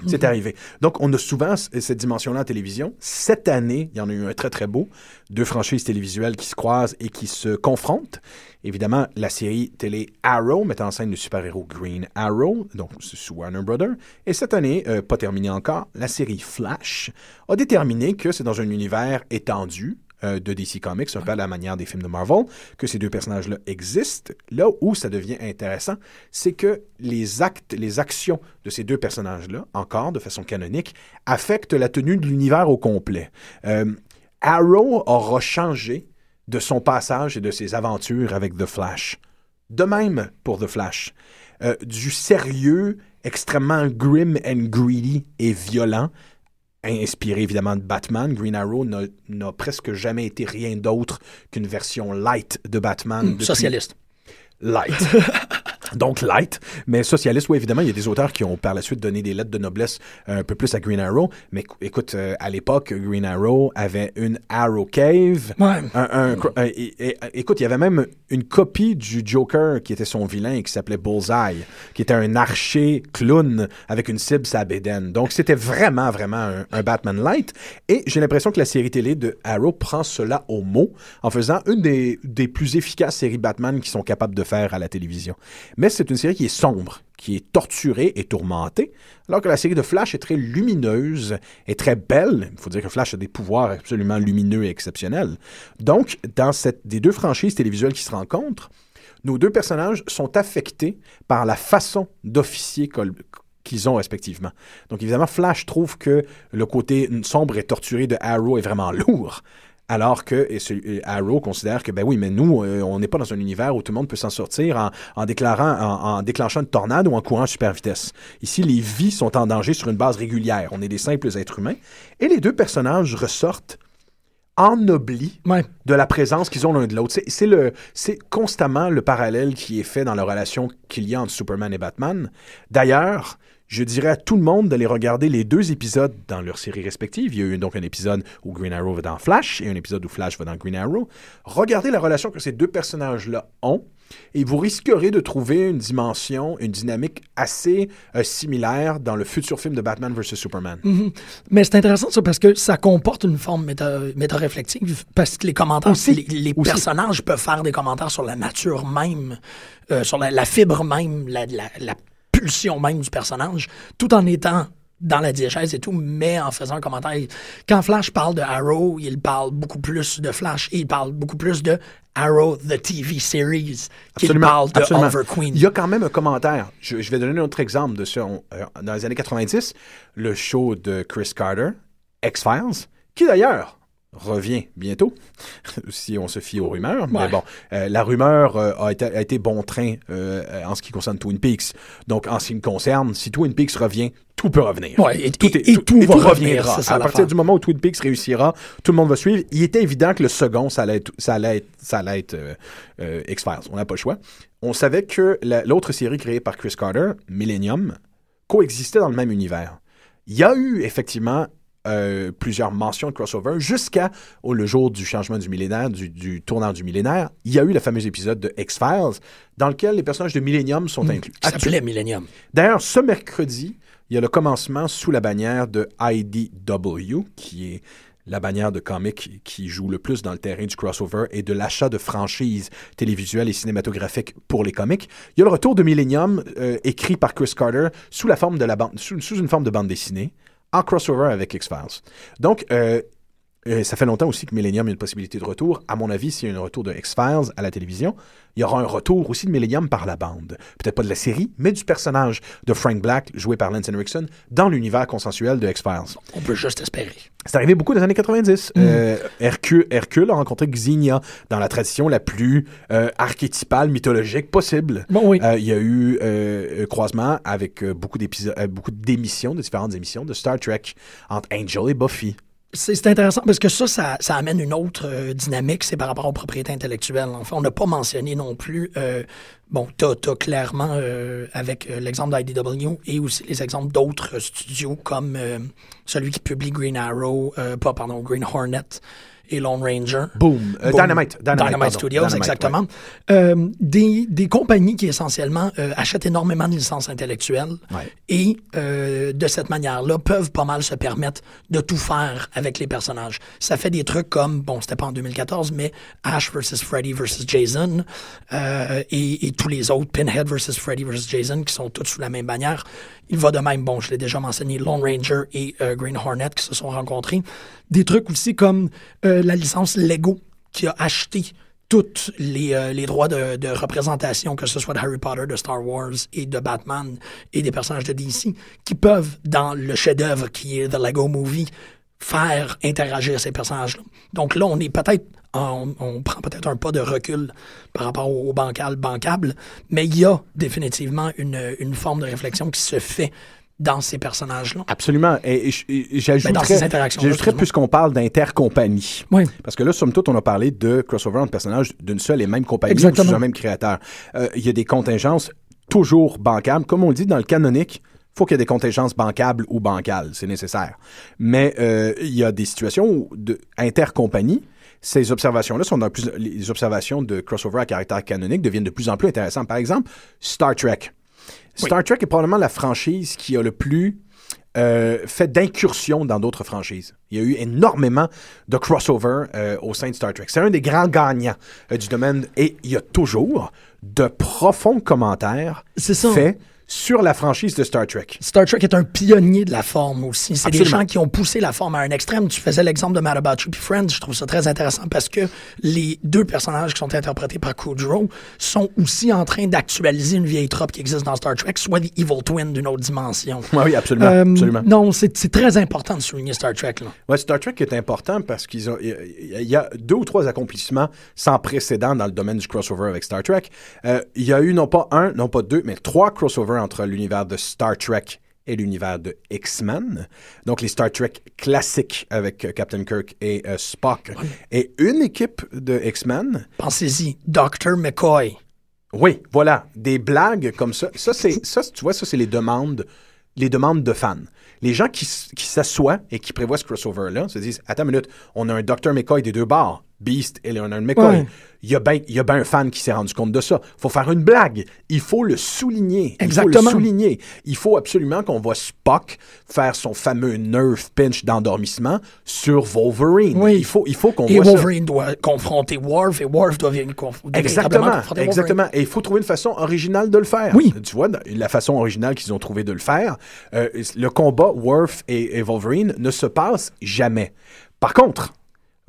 C'est arrivé. Donc, on a souvent cette dimension-là en télévision. Cette année, il y en a eu un très, très beau. Deux franchises télévisuelles qui se croisent et qui se confrontent. Évidemment, la série télé Arrow, mettant en scène le super-héros Green Arrow, donc sous Warner Brother. Et cette année, euh, pas terminée encore, la série Flash a déterminé que c'est dans un univers étendu, euh, de DC Comics, un peu à la manière des films de Marvel, que ces deux personnages-là existent. Là où ça devient intéressant, c'est que les actes, les actions de ces deux personnages-là, encore de façon canonique, affectent la tenue de l'univers au complet. Euh, Arrow aura changé de son passage et de ses aventures avec The Flash. De même pour The Flash. Euh, du sérieux extrêmement grim and greedy et violent inspiré évidemment de Batman. Green Arrow n'a- presque jamais été rien d'autre qu'une version light de Batman. depuis- Socialiste. Light. Donc light, mais socialiste, oui, évidemment, il y a des auteurs qui ont par la suite donné des lettres de noblesse euh, un peu plus à Green Arrow. Mais écou- écoute, euh, à l'époque, Green Arrow avait une Arrow Cave. Ouais. Un- un- un- et- et- écoute, il y avait même une copie du Joker qui était son vilain et qui s'appelait Bullseye, qui était un archer clown avec une cible sa bédaine. Donc c'était vraiment, vraiment un, un Batman light. Et j'ai l'impression que la série télé de Arrow prend cela au mot en faisant une des, des plus efficaces séries Batman qui sont capables de faire à la télévision. Mais c'est une série qui est sombre, qui est torturée et tourmentée, alors que la série de Flash est très lumineuse et très belle. Il faut dire que Flash a des pouvoirs absolument lumineux et exceptionnels. Donc, dans cette, des deux franchises télévisuelles qui se rencontrent, nos deux personnages sont affectés par la façon d'officier qu'ils ont respectivement. Donc évidemment, Flash trouve que le côté sombre et torturé de Arrow est vraiment lourd. Alors que et ce- et Arrow considère que, ben oui, mais nous, euh, on n'est pas dans un univers où tout le monde peut s'en sortir en, en déclarant, en, en déclenchant une tornade ou en courant à super vitesse. Ici, les vies sont en danger sur une base régulière. On est des simples êtres humains. Et les deux personnages ressortent ennoblis Ouais. de la présence qu'ils ont l'un de l'autre. C'est- C'est le, c'est constamment le parallèle qui est fait dans la relation qu'il y a entre Superman et Batman. D'ailleurs, je dirais à tout le monde d'aller regarder les deux épisodes dans leurs séries respectives. Il y a eu donc un épisode où Green Arrow va dans Flash et un épisode où Flash va dans Green Arrow. Regardez la relation que ces deux personnages-là ont et vous risquerez de trouver une dimension, une dynamique assez euh, similaire dans le futur film de Batman vs Superman. Mais c'est intéressant ça parce que ça comporte une forme méta, méta-réflexive parce que les commentaires, Aussi. les, les Aussi. personnages peuvent faire des commentaires sur la nature même, euh, sur la, la fibre même, la, la, la pulsion même du personnage, tout en étant dans la diégèse et tout, mais en faisant un commentaire. Quand Flash parle de Arrow, il parle beaucoup plus de Flash et il parle beaucoup plus de Arrow, the TV series, qu'il parle de absolument. Oliver Queen. Il y a quand même un commentaire. Je, je vais donner un autre exemple de ça. Euh, dans les années 90, le show de Chris Carter, X-Files, qui d'ailleurs revient bientôt, si on se fie aux rumeurs. Mais bon, euh, la rumeur euh, a, été, a été bon train euh, en ce qui concerne Twin Peaks. Donc, en ce qui me concerne, si Twin Peaks revient, tout peut revenir. Ouais, et- tout, et- et tout va revenir, ça À partir du moment où Twin Peaks réussira, tout le monde va suivre. Il était évident que le second, ça allait être, ça allait être, ça allait être X-Files. On n'a pas le choix. On savait que la- l'autre série créée par Chris Carter, Millennium, coexistait dans le même univers. Il y a eu effectivement euh, plusieurs mentions de crossover jusqu'à au- le jour du changement du millénaire, du, du tournant du millénaire. Il y a eu le fameux épisode de X-Files dans lequel les personnages de Millennium sont inclus. qui s'appelait Millennium. D'ailleurs, ce mercredi, il y a le commencement sous la bannière de IDW, qui est la bannière de comics qui joue le plus dans le terrain du crossover et de l'achat de franchises télévisuelles et cinématographiques pour les comics. Il y a le retour de Millennium, euh, écrit par Chris Carter, sous la forme de la bande, sous, sous une forme de bande dessinée, en crossover avec X-Files. Donc, euh, euh, ça fait longtemps aussi que Millennium a une possibilité de retour. À mon avis, s'il y a un retour de X-Files à la télévision, il y aura un retour aussi de Millennium par la bande. Peut-être pas de la série, mais du personnage de Frank Black, joué par Lance Henriksen, dans l'univers consensuel de X-Files. On peut juste espérer. C'est arrivé beaucoup dans les années 90. Euh, Hercule, Hercule a rencontré Xenia dans la tradition la plus euh, archétypale, mythologique possible. Bon, oui. Euh, il y a eu un croisement avec beaucoup d'émissions, de différentes émissions de Star Trek entre Angel et Buffy. C'est intéressant parce que ça, ça, ça amène une autre euh, dynamique, c'est par rapport aux propriétés intellectuelles. Enfin, on n'a pas mentionné non plus, euh, bon, t'as as clairement, euh, avec euh, l'exemple d'IDW et aussi les exemples d'autres studios comme euh, celui qui publie Green Arrow, pas, pardon, Green Hornet et Lone Ranger. Boom. Euh, Boom. Dynamite. Dynamite, pardon. Studios, Dynamite, exactement. Euh, des, des compagnies qui essentiellement euh, achètent énormément de licences intellectuelles Ouais. et de cette manière-là peuvent pas mal se permettre de tout faire avec les personnages. Ça fait des trucs comme, bon, c'était pas en 2014, mais Ash versus Freddy versus Jason et, et tous les autres, Pinhead versus Freddy versus Jason, qui sont tous sous la même bannière. Il va de même, bon, je l'ai déjà mentionné, Lone Ranger et Green Hornet qui se sont rencontrés. Des trucs aussi comme euh, la licence Lego qui a acheté tous les, euh, les droits de, représentation, que ce soit de Harry Potter, de Star Wars et de Batman et des personnages de DC, qui peuvent, dans le chef-d'œuvre qui est The Lego Movie, faire interagir ces personnages-là. Donc là, on est peut-être, on, prend peut-être un pas de recul par rapport au bancal, bancable, mais il y a définitivement une forme de réflexion qui se fait dans ces personnages-là. Absolument. Et, et, j'ajouterais, Ben, puisqu'on parle d'intercompagnie. Oui. Parce que là, somme toute, on a parlé de crossover entre personnages d'une seule et même compagnie Exactement. ou sous un même créateur. Euh, Il y a des contingences toujours bancables. Comme on le dit dans le canonique, faut qu'il y ait des contingences bancables ou bancales, c'est nécessaire. Mais euh, il y a des situations où, de intercompagnie, ces observations-là sont dans plus, les observations de crossover à caractère canonique deviennent de plus en plus intéressantes. Par exemple, Star Trek. Star Trek est probablement la franchise qui a le plus euh, fait d'incursions dans d'autres franchises. Il y a eu énormément de crossover euh, au sein de Star Trek. C'est un des grands gagnants euh, du domaine et il y a toujours de profonds commentaires faits sur la franchise de Star Trek. Star Trek est un pionnier de la forme aussi. C'est des gens qui ont poussé la forme à un extrême. Tu faisais l'exemple de Mad About You puis Friends. Je trouve ça très intéressant parce que les deux personnages qui sont interprétés par Kudrow sont aussi en train d'actualiser une vieille trope qui existe dans Star Trek, soit des Evil Twins d'une autre dimension. Oui, oui, absolument. Euh, absolument. Non, c'est très important de souligner Star Trek. Là. Ouais, Star Trek est important parce qu'ils ont, il y y a deux ou trois accomplissements sans précédent dans le domaine du crossover avec Star Trek. Euh, il y a eu non pas un, non pas deux, mais trois crossovers entre l'univers de Star Trek et l'univers de X-Men. Donc les Star Trek classiques avec euh, Captain Kirk et euh, Spock. Et une équipe de X-Men Pensez-y, Dr. McCoy. oui, voilà, des blagues comme ça. Ça, c'est, ça, tu vois, ça, c'est les demandes, les demandes de fans. Les gens qui, qui s'assoient et qui prévoient ce crossover-là se disent Attends une minute, on a un Dr. McCoy des deux bars, Beast et Leonard McCoy. Ouais. Il y a bien ben un fan qui s'est rendu compte de ça. faut faire une blague. Il faut le souligner. Il faut Exactement. le souligner. Il faut absolument qu'on voit Spock faire son fameux nerve pinch d'endormissement sur Wolverine. Oui. Il faut, il faut qu'on voit ça. Wolverine doit confronter Worf et Worf doit venir conf- Exactement, confronter Wolverine. exactement. Et il faut trouver une façon originale de le faire. Oui. Tu vois, la façon originale qu'ils ont trouvé de le faire, euh, le combat Worf et, et Wolverine ne se passe jamais. Par contre,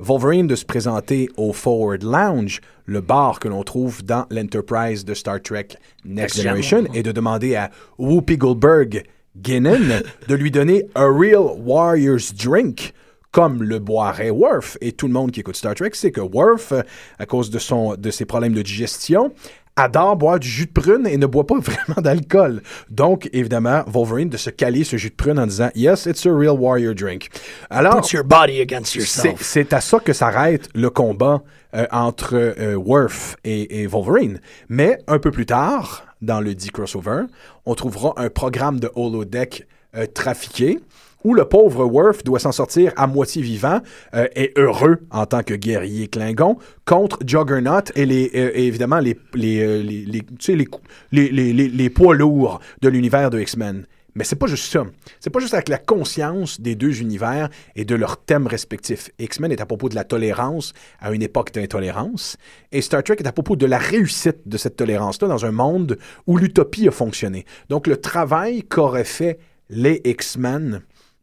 Wolverine de se présenter au Forward Lounge, le bar que l'on trouve dans l'Enterprise de Star Trek Next Next Gen. Generation, et de demander à Whoopi Goldberg Guinan de lui donner a real warrior's drink comme le boirait Worf. Et tout le monde qui écoute Star Trek sait que Worf, à cause de, son, de ses problèmes de digestion, adore boire du jus de prune et ne boit pas vraiment d'alcool. Donc, évidemment, Wolverine de se caler ce jus de prune en disant « Yes, it's a real warrior drink ». Alors, Put your body against c'est yourself. c'est à ça que s'arrête le combat euh, entre euh, Worf et, et Wolverine. Mais un peu plus tard, dans le dit crossover, on trouvera un programme de holodeck euh, trafiqué où le pauvre Worf doit s'en sortir à moitié vivant euh, et heureux en tant que guerrier Klingon contre Juggernaut et, les, euh, évidemment les, les, euh, les, les- tu sais, les, les, les poids lourds de l'univers de X-Men. Mais c'est pas juste ça. C'est pas juste avec la conscience des deux univers et de leurs thèmes respectifs. X-Men est à propos de la tolérance à une époque d'intolérance, et Star Trek est à propos de la réussite de cette tolérance-là dans un monde où l'utopie a fonctionné. Donc le travail qu'auraient fait les X-Men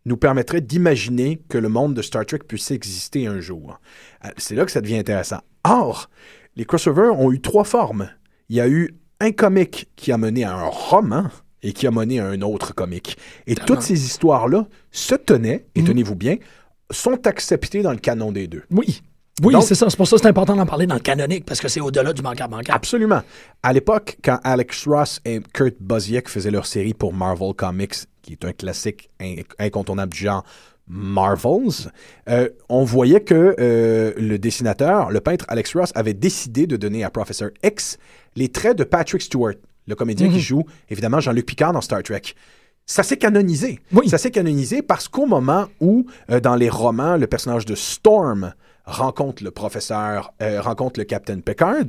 nous permettrait d'imaginer que le monde de Star Trek puisse exister un jour. Euh, C'est là que ça devient intéressant. Or, les crossovers ont eu trois formes. Il y a eu un comique qui a mené à un roman et qui a mené à un autre comique. Et toutes ces histoires-là se tenaient, et tenez-vous bien, sont acceptées dans le canon des deux. Oui. Oui, c'est ça. C'est pour ça que c'est important d'en parler dans le canonique, parce que c'est au-delà du bancable bancable. Absolument. À l'époque, quand Alex Ross et Kurt Busiek faisaient leur série pour Marvel Comics, qui est un classique in- incontournable du genre Marvels, euh, on voyait que euh, le dessinateur, le peintre Alex Ross, avait décidé de donner à Professor X les traits de Patrick Stewart, le comédien qui joue évidemment Jean-Luc Picard dans Star Trek. Ça s'est canonisé. Oui. Ça s'est canonisé parce qu'au moment où, euh, dans les romans, le personnage de Storm rencontre le professeur, euh, rencontre le Captain Picard,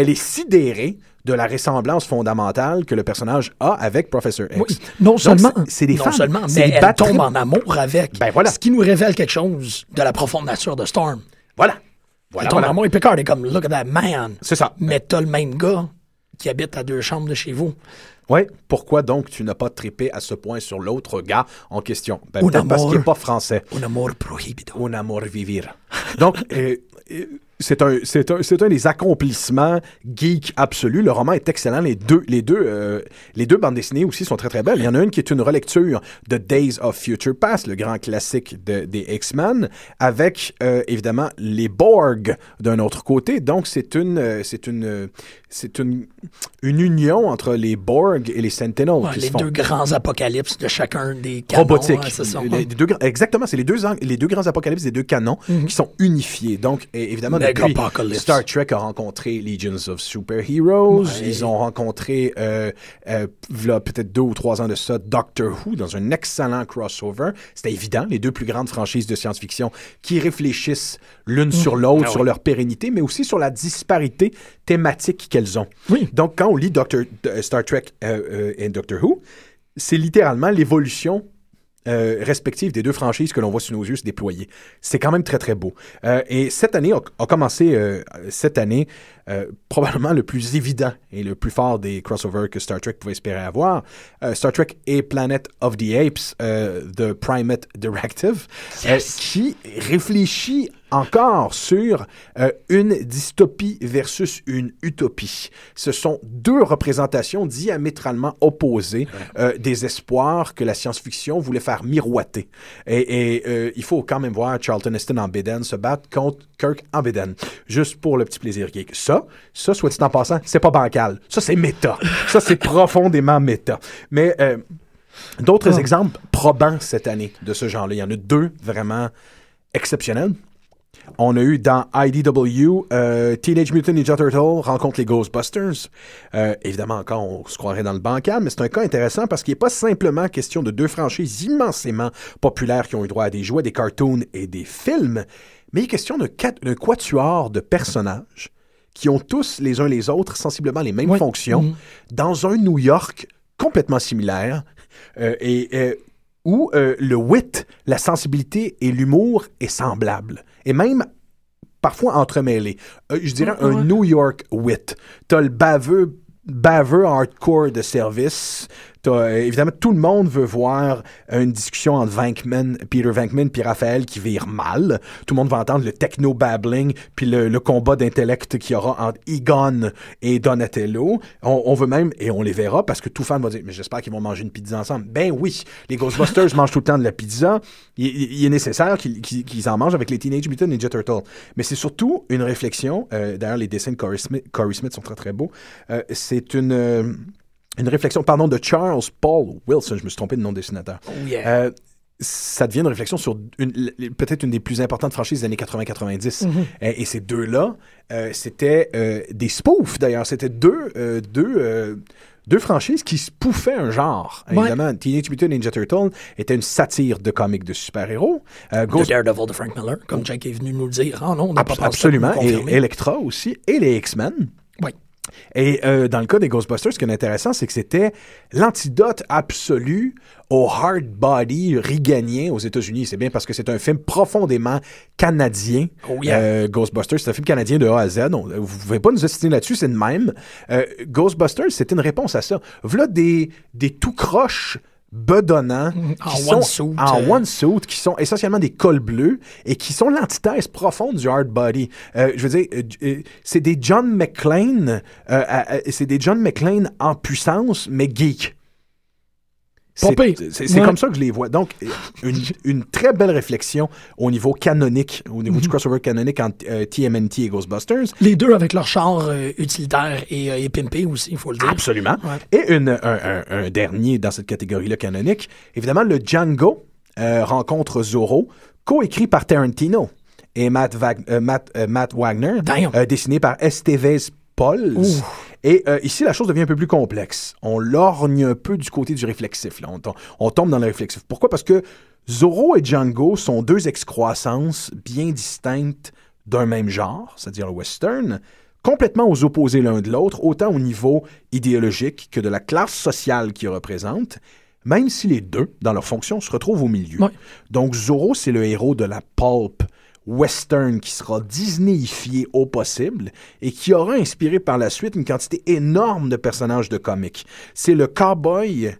elle est sidérée de la ressemblance fondamentale que le personnage a avec Professor X. Oui, non Donc, seulement, c'est- des non femmes, seulement, c'est mais elle tombe en amour avec. Ben voilà. Ce qui nous révèle quelque chose de la profonde nature de Storm. Voilà. Elle Voilà, tombe en amour et Picard est comme, look at that man. C'est ça. Mais t'as le même gars qui habite à deux chambres de chez vous. Oui. Pourquoi donc tu n'as pas trippé à ce point sur l'autre gars en question? Ben, Un peut-être parce amour. qu'il n'est pas français. Un amour prohibido. Un amour vivir. Donc, euh, euh, c'est un, c'est un, c'est un des accomplissements geek absolus. Le roman est excellent. Les deux, les deux, euh, les deux bandes dessinées aussi sont très très belles. Il y en a une qui est une relecture de Days of Future Past, le grand classique de- des X-Men, avec euh, évidemment les Borg d'un autre côté. Donc c'est une, euh, c'est une, euh, c'est une, une union entre les Borg et les Sentinels Ouais, qui les se font deux grands apocalypses de chacun des canons. robotique. ouais, c'est ça. Les- les deux grands- exactement, c'est les deux, les deux grands apocalypses des deux canons qui sont unifiés. Donc, évidemment, depuis. Star Trek a rencontré Legions of Superheroes. Ouais. Ils ont rencontré, euh, euh, peut-être deux ou trois ans de ça, Doctor Who dans un excellent crossover. C'était évident, les deux plus grandes franchises de science-fiction qui réfléchissent l'une sur l'autre, Ah sur leur pérennité, mais aussi sur la disparité thématique qu'elles ont. Oui. Donc, quand on lit Doctor, euh, Star Trek euh, euh, et Doctor Who, c'est littéralement l'évolution euh, respective des deux franchises que l'on voit sous nos yeux se déployer. C'est quand même très, très beau. Euh, et cette année a, commencé, euh, cette année, euh, probablement le plus évident et le plus fort des crossovers que Star Trek pouvait espérer avoir. Euh, Star Trek et Planet of the Apes, euh, The Primate Directive, Yes. qui réfléchit encore sur euh, une dystopie versus une utopie. Ce sont deux représentations diamétralement opposées euh, des espoirs que la science-fiction voulait faire miroiter. Et, et, euh, il faut quand même voir Charlton Heston en Beden se battre contre Kirk en Beden, juste pour le petit plaisir geek. Ça, ça, soit dit en passant, c'est pas bancal. Ça, c'est méta. Ça, c'est profondément méta. Mais euh, d'autres Ah. exemples probants cette année de ce genre-là, il y en a deux vraiment exceptionnels. On a eu dans IDW euh, Teenage Mutant Ninja Turtle rencontre les Ghostbusters. Euh, évidemment, encore, on se croirait dans le bancal, mais c'est un cas intéressant parce qu'il n'est pas simplement question de deux franchises immensément populaires qui ont eu droit à des jouets, des cartoons et des films, mais il est question d'un quat- d'un quatuor de personnages qui ont tous les uns les autres sensiblement les mêmes fonctions Mhm. dans un New York complètement similaire euh, et euh, où euh, le wit, la sensibilité et l'humour est semblable et même parfois entremêlés. Je dirais un Ouais. New York wit. T'as le baveux baveux hardcore de service. Euh, évidemment, tout le monde veut voir une discussion entre Venkman, Peter Venkman puis Raphaël qui vire mal. Tout le monde va entendre le techno-babbling puis le, combat d'intellect qu'il y aura entre Egon et Donatello. On, veut même, et on les verra, parce que tout fan va dire, mais j'espère qu'ils vont manger une pizza ensemble. Ben oui, les Ghostbusters mangent tout le temps de la pizza. Il, est nécessaire qu'ils en mangent avec les Teenage Mutant Ninja Turtles. Mais c'est surtout une réflexion, euh, d'ailleurs les dessins de Corey Smith, sont très très beaux, Euh, c'est une... une réflexion, pardon, de Charles Paul Wilson, je me suis trompé de nom de dessinateur. Oh yeah. Euh, ça devient une réflexion sur peut-être une des plus importantes franchises des années 80-90. Mhm. Et, et ces deux-là, euh, c'était euh, des spoofs d'ailleurs. C'était deux, deux, deux franchises qui spoofaient un genre. Ouais. Évidemment, Teenage Mutant Ninja Turtle était une satire de comics de super-héros. Euh, The Ghost- Daredevil de Frank Miller, comme Jack est venu nous le dire. Ah non, on n'a pas absolument. Et. Electra aussi. Et les X-Men. Et euh, dans le cas des Ghostbusters, ce qui est intéressant, c'est que c'était l'antidote absolu au hard body riganien aux États-Unis. C'est bien parce que c'est un film profondément canadien. Oh yeah. Euh, Ghostbusters, c'est un film canadien de A à Z. On- vous pouvez pas nous estimer là-dessus, c'est de même. Euh, Ghostbusters, c'était une réponse à ça. Voilà des, des tout croches bedonnants En qui one sont suit, en euh. one suit, qui sont essentiellement des cols bleus et qui sont l'antithèse profonde du hard body. Euh, je veux dire, euh, euh, c'est des John McClane, euh, c'est des John McClane en puissance, mais geek. C'est Ouais. comme ça que je les vois. Donc, euh, une, une très belle réflexion au niveau canonique, au niveau Mhm. du crossover canonique entre euh, TMNT et Ghostbusters. Les deux avec leur char euh, utilitaire et, euh, et pimpé aussi, il faut le dire. Absolument. Ouais. Et une, un, un- un dernier dans cette catégorie-là canonique, évidemment, le Django euh, rencontre Zorro, coécrit par Tarantino et Matt, Wag- euh, Matt, euh, Matt Wagner, euh, dessiné par Estevez Pauls. Ouh. Et euh, ici, la chose devient un peu plus complexe. On lorgne un peu du côté du réflexif. Là. On, tom- on tombe dans le réflexif. Pourquoi? Parce que Zorro et Django sont deux excroissances bien distinctes d'un même genre, c'est-à-dire le western, complètement aux opposés l'un de l'autre, autant au niveau idéologique que de la classe sociale qu'ils représentent, même si les deux, dans leur fonction, se retrouvent au milieu. Donc Zorro, c'est le héros de la pulp western qui sera disneyifié au possible et qui aura inspiré par la suite une quantité énorme de personnages de comics. C'est le cowboy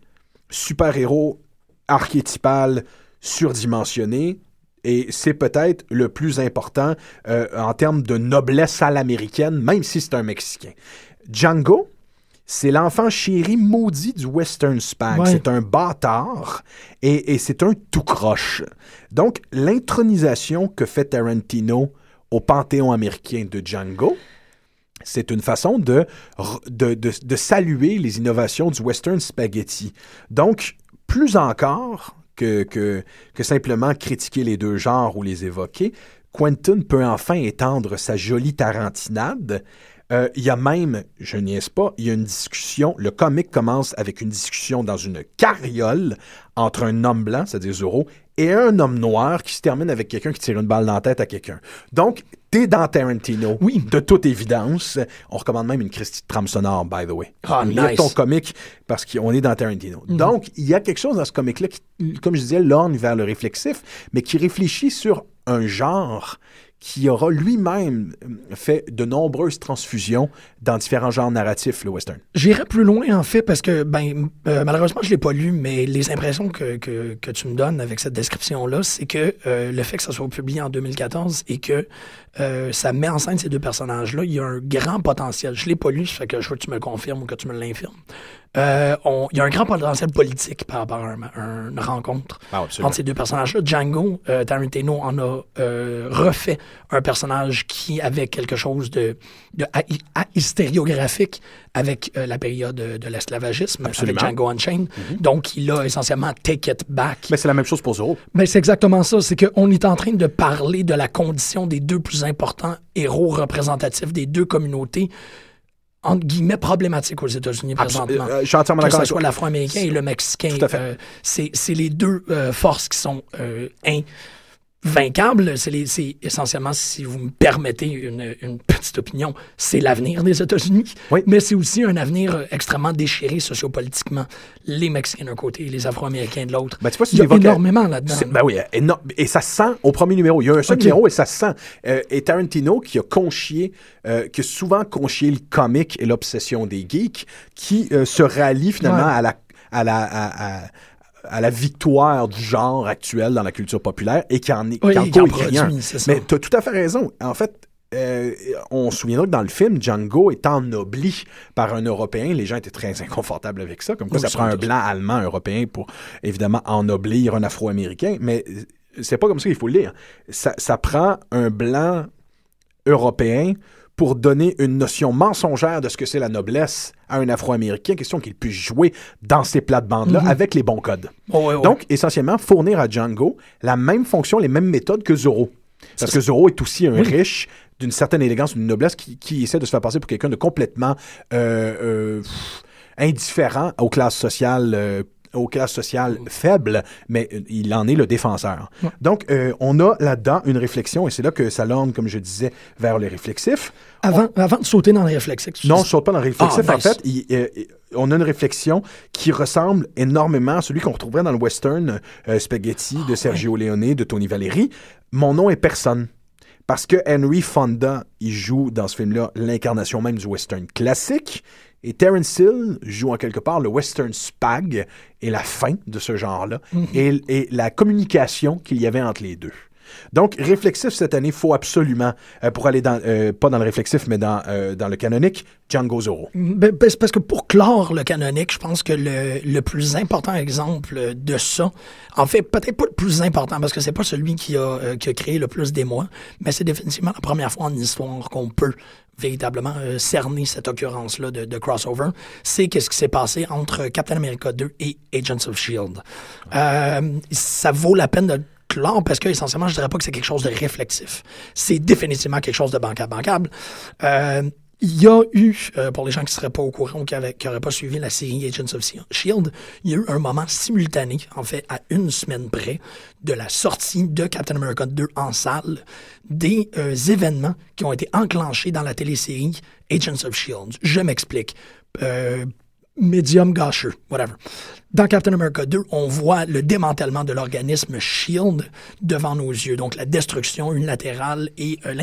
super-héros archétypal surdimensionné et c'est peut-être le plus important euh, en termes de noblesse à l'américaine, même si c'est un Mexicain. Django, c'est l'enfant chéri maudit du Western Spag. Ouais. C'est un bâtard et, et c'est un tout croche. Donc, l'intronisation que fait Tarantino au panthéon américain de Django, c'est une façon de, r- de, de- de saluer les innovations du Western Spaghetti. Donc, plus encore que, que, que simplement critiquer les deux genres ou les évoquer, Quentin peut enfin étendre sa jolie tarantinade. Euh, Il y a même, je niaise pas, il y a une discussion, le comic commence avec une discussion dans une carriole entre un homme blanc, c'est-à-dire Zorro, et un homme noir qui se termine avec quelqu'un qui tire une balle dans la tête à quelqu'un. Donc, t'es dans Tarantino, Oui. de toute évidence. On recommande même une Christie de trame sonore, by the way. Ah, Lire nice. ton comic parce qu'on est dans Tarantino. Donc, il y a quelque chose dans ce comic-là qui, comme je disais, lorgne vers le réflexif, mais qui réfléchit sur un genre qui aura lui-même euh, fait de nombreuses transfusions dans différents genres narratifs, le western. J'irai plus loin, en fait, parce que, ben, euh, malheureusement, je l'ai pas lu, mais les impressions que, que, tu me donnes avec cette description-là, c'est que euh, le fait que ça soit publié en 2014 et que ça met en scène ces deux personnages-là, il y a un grand potentiel. Je l'ai pas lu, ça fait que je veux que tu me le confirmes ou que tu me l'infirmes. Euh, on- il y a un grand potentiel politique par rapport à, un- à une rencontre Ah, entre ces deux personnages-là. Django, euh, Tarantino en a euh, refait un personnage qui avait quelque chose de, hystériographique avec euh, la période de, l'esclavagisme, avec. Django Unchained. Donc, il a essentiellement take it back. Mais c'est la même chose pour Zorro. Ben, c'est exactement ça. C'est qu'on est en train de parler de la condition des deux plus importants héros représentatifs des deux communautés, entre guillemets, problématiques aux États-Unis présentement. Euh, je suis entièrement que d'accord ce avec soit l'afro-américain et le mexicain. Euh, c'est c'est les deux euh, forces qui sont euh, invaincable. C'est essentiellement, si vous me permettez une, une petite opinion, c'est l'avenir des États-Unis. Oui. Mais c'est aussi un avenir euh, extrêmement déchiré sociopolitiquement. Les Mexicains d'un côté et les Afro-Américains de l'autre. Ben, tu vois, si Il y a énormément là-dedans. Ben oui, et ça se sent au premier numéro. Il y a un seul numéro et ça se sent. Euh, et Tarantino, qui a conchié, euh, qui a souvent conchié le comique et l'obsession des geeks, qui euh, se rallie finalement Ouais. à la à la à, à- à la victoire du genre actuel dans la culture populaire et qui en est Oui, en. Mais tu as tout à fait raison. En fait, euh, on se souviendra que dans le film, Django est ennobli par un Européen. Les gens étaient très inconfortables avec ça. Comme quoi, Oui, ça prend un blanc, allemand, européen pour évidemment ennoblir un Afro-Américain. Mais c'est pas comme ça qu'il faut le lire. Ça, ça prend un blanc européen pour donner une notion mensongère de ce que c'est la noblesse à un Afro-Américain, question qu'il puisse jouer dans ces plates-bandes-là avec les bons codes. Oh, ouais, ouais. Donc, essentiellement, fournir à Django la même fonction, les mêmes méthodes que Zorro. Parce que Zorro est aussi un riche d'une certaine élégance, d'une noblesse qui, qui essaie de se faire passer pour quelqu'un de complètement euh, euh, indifférent aux classes sociales. euh, aux classes sociales faibles, mais euh, il en est le défenseur. Donc, euh, on a là-dedans une réflexion, et c'est là que ça l'orne, comme je disais, vers le réflexif. avant, avant de sauter dans le réflexe, tu Non, je saute pas dans le réflexif. Ah, En nice. fait, il- euh, on a une réflexion qui ressemble énormément à celui qu'on retrouverait dans le western euh, Spaghetti Ah, de Sergio Leone, de Tony Valeri. Mon nom est personne. Parce que Henry Fonda, il joue dans ce film-là l'incarnation même du western classique. Et Terence Hill joue en quelque part le western spag et la fin de ce genre-là Mhm. et, et la communication qu'il y avait entre les deux. Donc, réflexif cette année, faut absolument, euh, pour aller dans, euh, pas dans le réflexif, mais dans, euh, dans le canonique, Django Zorro. Ben, ben, c'est parce que pour clore le canonique, je pense que le, le plus important exemple de ça, en fait, peut-être pas le plus important parce que c'est pas celui qui a, qui a créé le plus d'émoi, mais c'est définitivement la première fois en histoire qu'on peut véritablement cerner cette occurrence-là de, crossover. C'est qu'est-ce qui s'est passé entre Captain America 2 et Agents of Shield. Ça vaut la peine de clore parce que essentiellement, je dirais pas que c'est quelque chose de réflexif. C'est définitivement quelque chose de bancable. bancable. Euh, il y a eu, euh, pour les gens qui ne seraient pas au courant ou qui n'auraient pas suivi la série Agents of Shield, il y a eu un moment simultané, en fait, à une semaine près, de la sortie de Captain America 2 en salle, des euh, événements qui ont été enclenchés dans la télésérie Agents of Shield. Je m'explique. Médium gâcheux, whatever. Dans Captain America 2, on voit le démantèlement de l'organisme SHIELD devant nos yeux, donc la destruction unilatérale et euh,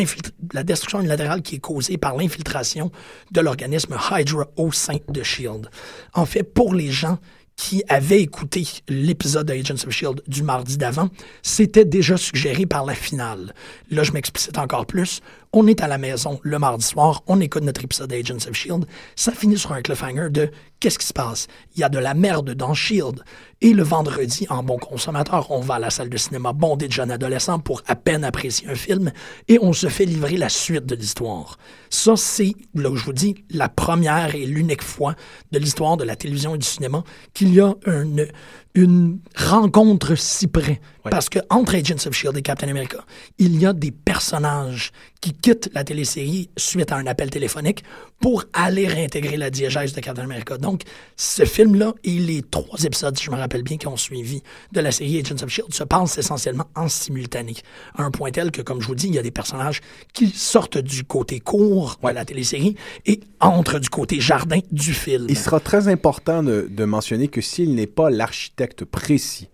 la destruction unilatérale qui est causée par l'infiltration de l'organisme Hydra au sein de SHIELD. En fait, pour les gens qui avaient écouté l'épisode de Agents of Shield du mardi d'avant, c'était déjà suggéré par la finale. Là, je m'explicite encore plus. On est à la maison le mardi soir, on écoute notre épisode d'Agents of Shield. Ça finit sur un cliffhanger de qu'est-ce qui se passe? Il y a de la merde dans Shield. Et le vendredi, en bon consommateur, on va à la salle de cinéma bondée de jeunes adolescents pour à peine apprécier un film et on se fait livrer la suite de l'histoire. Ça, c'est, là où je vous dis, la première et l'unique fois de l'histoire de la télévision et du cinéma qu'il y a une, une rencontre si près. Parce que entre Agents of Shield et Captain America, il y a des personnages qui quittent la télésérie suite à un appel téléphonique pour aller réintégrer la diégèse de Captain America. Donc, ce film-là et les trois épisodes, si je me rappelle bien, qui ont suivi de la série Agents of Shield se passent essentiellement en simultané. À un point tel que, comme je vous dis, il y a des personnages qui sortent du côté court de la télésérie et entrent du côté jardin du film. Il sera très important de, de mentionner que s'il n'est pas l'architecte précis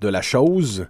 de la chose,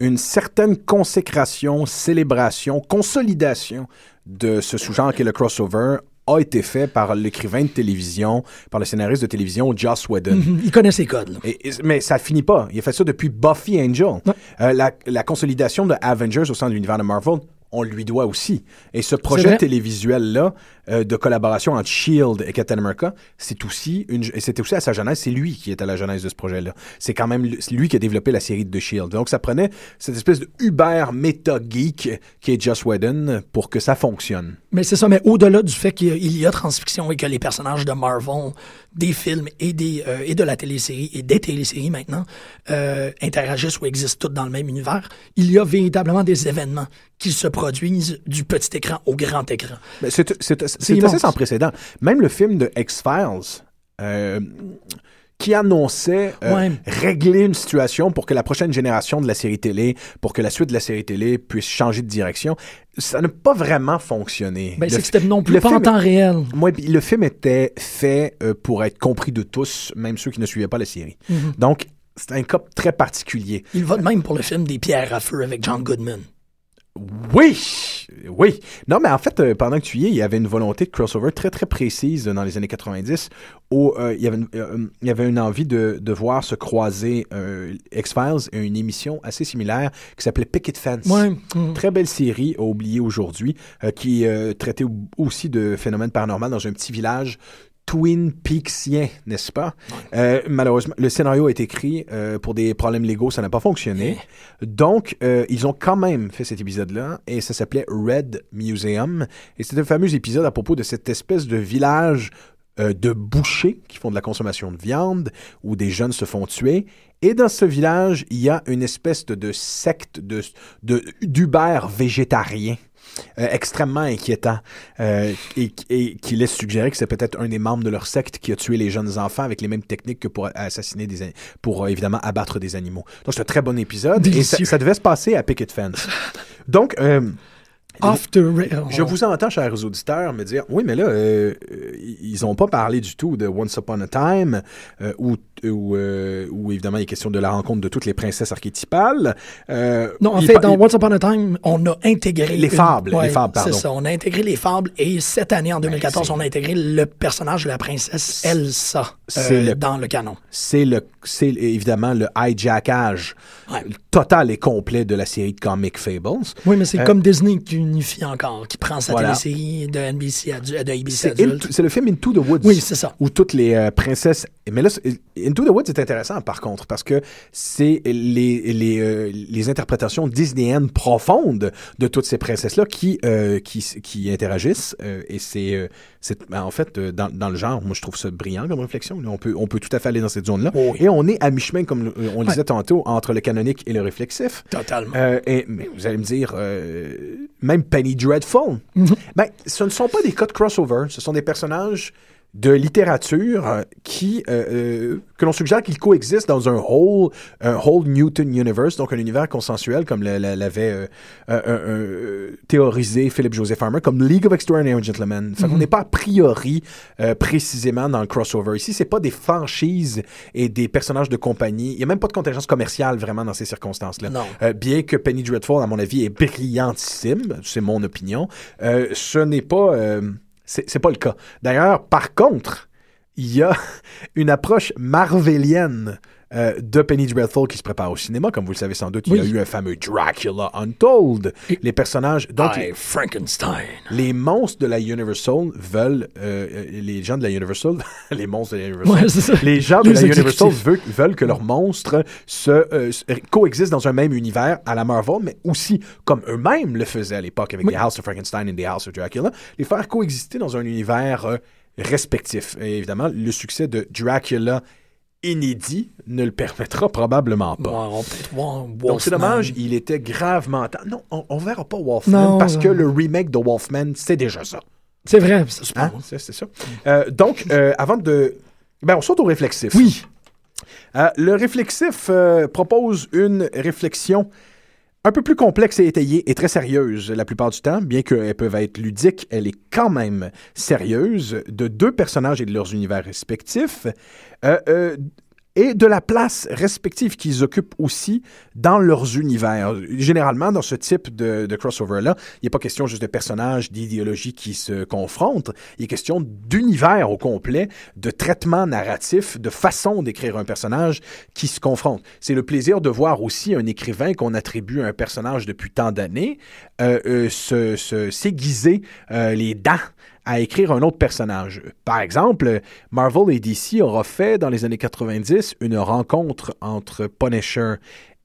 une certaine consécration, célébration, consolidation de ce sous-genre qui est le crossover a été fait par l'écrivain de télévision, par le scénariste de télévision Joss Whedon. Mhm, il connaît ses codes. mais ça finit pas. Il a fait ça depuis Buffy Angel. Euh, la, la, consolidation de Avengers au sein de l'univers de Marvel, on lui doit aussi. Et ce projet télévisuel-là, euh, de collaboration entre Shield et Captain America, c'est aussi une, c'était aussi à sa genèse, c'est lui qui est à la genèse de ce projet-là. C'est quand même lui qui a développé la série de Shield. Donc ça prenait cette espèce de Uber méta geek qui est Joss Whedon pour que ça fonctionne. Mais c'est ça, mais au-delà du fait qu'il y, a transfiction et que les personnages de Marvel, des films et des euh, et de la télésérie et des téléséries maintenant euh, interagissent ou existent toutes dans le même univers, il y a véritablement des événements qui se produisent du petit écran au grand écran. C'est assez sans précédent. Même le film de X-Files, euh, qui annonçait euh, régler une situation pour que la prochaine génération de la série télé, pour que la suite de la série télé puisse changer de direction, ça n'a pas vraiment fonctionné. Ben, c'est que c'était non plus pas en temps réel. Moi, le film était fait euh, pour être compris de tous, même ceux qui ne suivaient pas la série. Mm-hmm. Donc, c'est un cas très particulier. Il va de même pour le film des pierres à feu avec John Goodman. Oui, oui. Non, mais en fait, euh, pendant que tu y es, il y avait une volonté de crossover très, très précise dans les années 90 où euh, il, y avait une, euh, il y avait une envie de, de voir se croiser X-Files et une émission assez similaire qui s'appelait Picket Fence. Mm. Très belle série, oubliée aujourd'hui, qui traitait aussi de phénomènes paranormaux dans un petit village Twin Peaksien, n'est-ce pas? Euh, malheureusement, le scénario est écrit euh, pour des problèmes légaux, ça n'a pas fonctionné. Donc, euh, ils ont quand même fait cet épisode-là et ça s'appelait Red Museum. Et c'était un fameux épisode à propos de cette espèce de village de bouchers qui font de la consommation de viande où des jeunes se font tuer. Et dans ce village, il y a une espèce de, secte de, d'Uber végétarien euh, extrêmement inquiétant euh, et, qui laisse suggérer que c'est peut-être un des membres de leur secte qui a tué les jeunes enfants avec les mêmes techniques que pour assassiner des pour euh, évidemment abattre des animaux. Donc c'est un très bon épisode et ça, devait se passer à Picket Fence. Donc je vous entends, chers auditeurs, me dire oui, mais là, euh, euh, ils n'ont pas parlé du tout de Once Upon a Time, euh, où, où, évidemment il est question de la rencontre de toutes les princesses archétypales. non, en fait, dans Once Upon a Time, on a intégré. Les fables, les fables, pardon. C'est ça, on a intégré les fables et cette année, en 2014, ben, on a intégré le personnage de la princesse Elsa dans le canon. C'est le, évidemment le hijackage total et complet de la série de comics Fables. Oui, mais c'est comme Disney qui unifie encore, qui prend sa télésérie de NBC de ABC C'est le film Into the Woods. Oui, c'est ça. Où toutes les euh, princesses. Mais là, Into the Woods est intéressant par contre parce que c'est les les, euh, les interprétations disneyennes profondes de toutes ces princesses là qui euh, qui qui interagissent euh, et c'est euh, c'est ben, en fait euh, dans, dans le genre moi je trouve ça brillant comme réflexion on peut on peut tout à fait aller dans cette zone là Oh oui. et on est à mi-chemin comme le- on le Ouais. disait tantôt entre le canonique et le réflexif Totalement. euh, et, mais vous allez me dire, euh, même Penny Dreadful, ben, ce ne sont pas des cas de crossover, ce sont des personnages de littérature euh, qui euh, euh, que l'on suggère qu'ils coexistent dans un whole, un whole Newton universe, donc un univers consensuel comme l'avait euh, euh, théorisé Philip Joseph Farmer, comme League of Extraordinary Gentlemen. Fait qu'on n'est pas a priori euh, précisément dans le crossover. Ici, c'est pas des franchises et des personnages de compagnie. Il y a même pas de contingence commerciale vraiment dans ces circonstances-là. Non. Euh, bien que Penny Dreadful, à mon avis, est brillantissime, c'est mon opinion, euh, ce n'est pas, euh, c'est pas le cas. D'ailleurs, par contre, il y a une approche marvelienne euh, de Penny Dreadful qui se prépare au cinéma, comme vous le savez sans doute. Il y a eu un fameux Dracula Untold. Les personnages, donc I, Frankenstein. les monstres de la Universal veulent, euh, les gens de la Universal, les monstres de la Universal, Ouais, ça. les gens de Les la Universal veulent, veulent que leurs monstres se, euh, coexistent dans un même univers à la Marvel, mais aussi comme eux-mêmes le faisaient à l'époque avec Oui. The House of Frankenstein et The House of Dracula, les faire coexister dans un univers respectif. Et évidemment, le succès de Dracula inédit ne le permettra probablement pas. Peut-être voir Donc c'est dommage, il était gravement. Non, on, on verra pas Wolfman Non, parce que le remake de Wolfman, c'est déjà ça. C'est vrai, c'est. Hein? C'est c'est ça. Euh, donc, euh, avant de... Ben, on saute au réflexif. Oui. Euh, le réflexif euh, propose une réflexion un peu plus complexe et étayée et très sérieuse la plupart du temps, bien qu'elles peuvent être ludiques, elle est quand même sérieuse de deux personnages et de leurs univers respectifs. Euh, euh, et de la place respective qu'ils occupent aussi dans leurs univers. Généralement, dans ce type de, crossover-là, il n'est pas question juste de personnages, d'idéologies qui se confrontent, il est question d'univers au complet, de traitement narratif, de façon d'écrire un personnage qui se confrontent. C'est le plaisir de voir aussi un écrivain qu'on attribue à un personnage depuis tant d'années euh, euh, se, se- s'aiguiser euh, les dents à écrire un autre personnage. Par exemple, Marvel et DC aura fait dans les années 90 une rencontre entre Punisher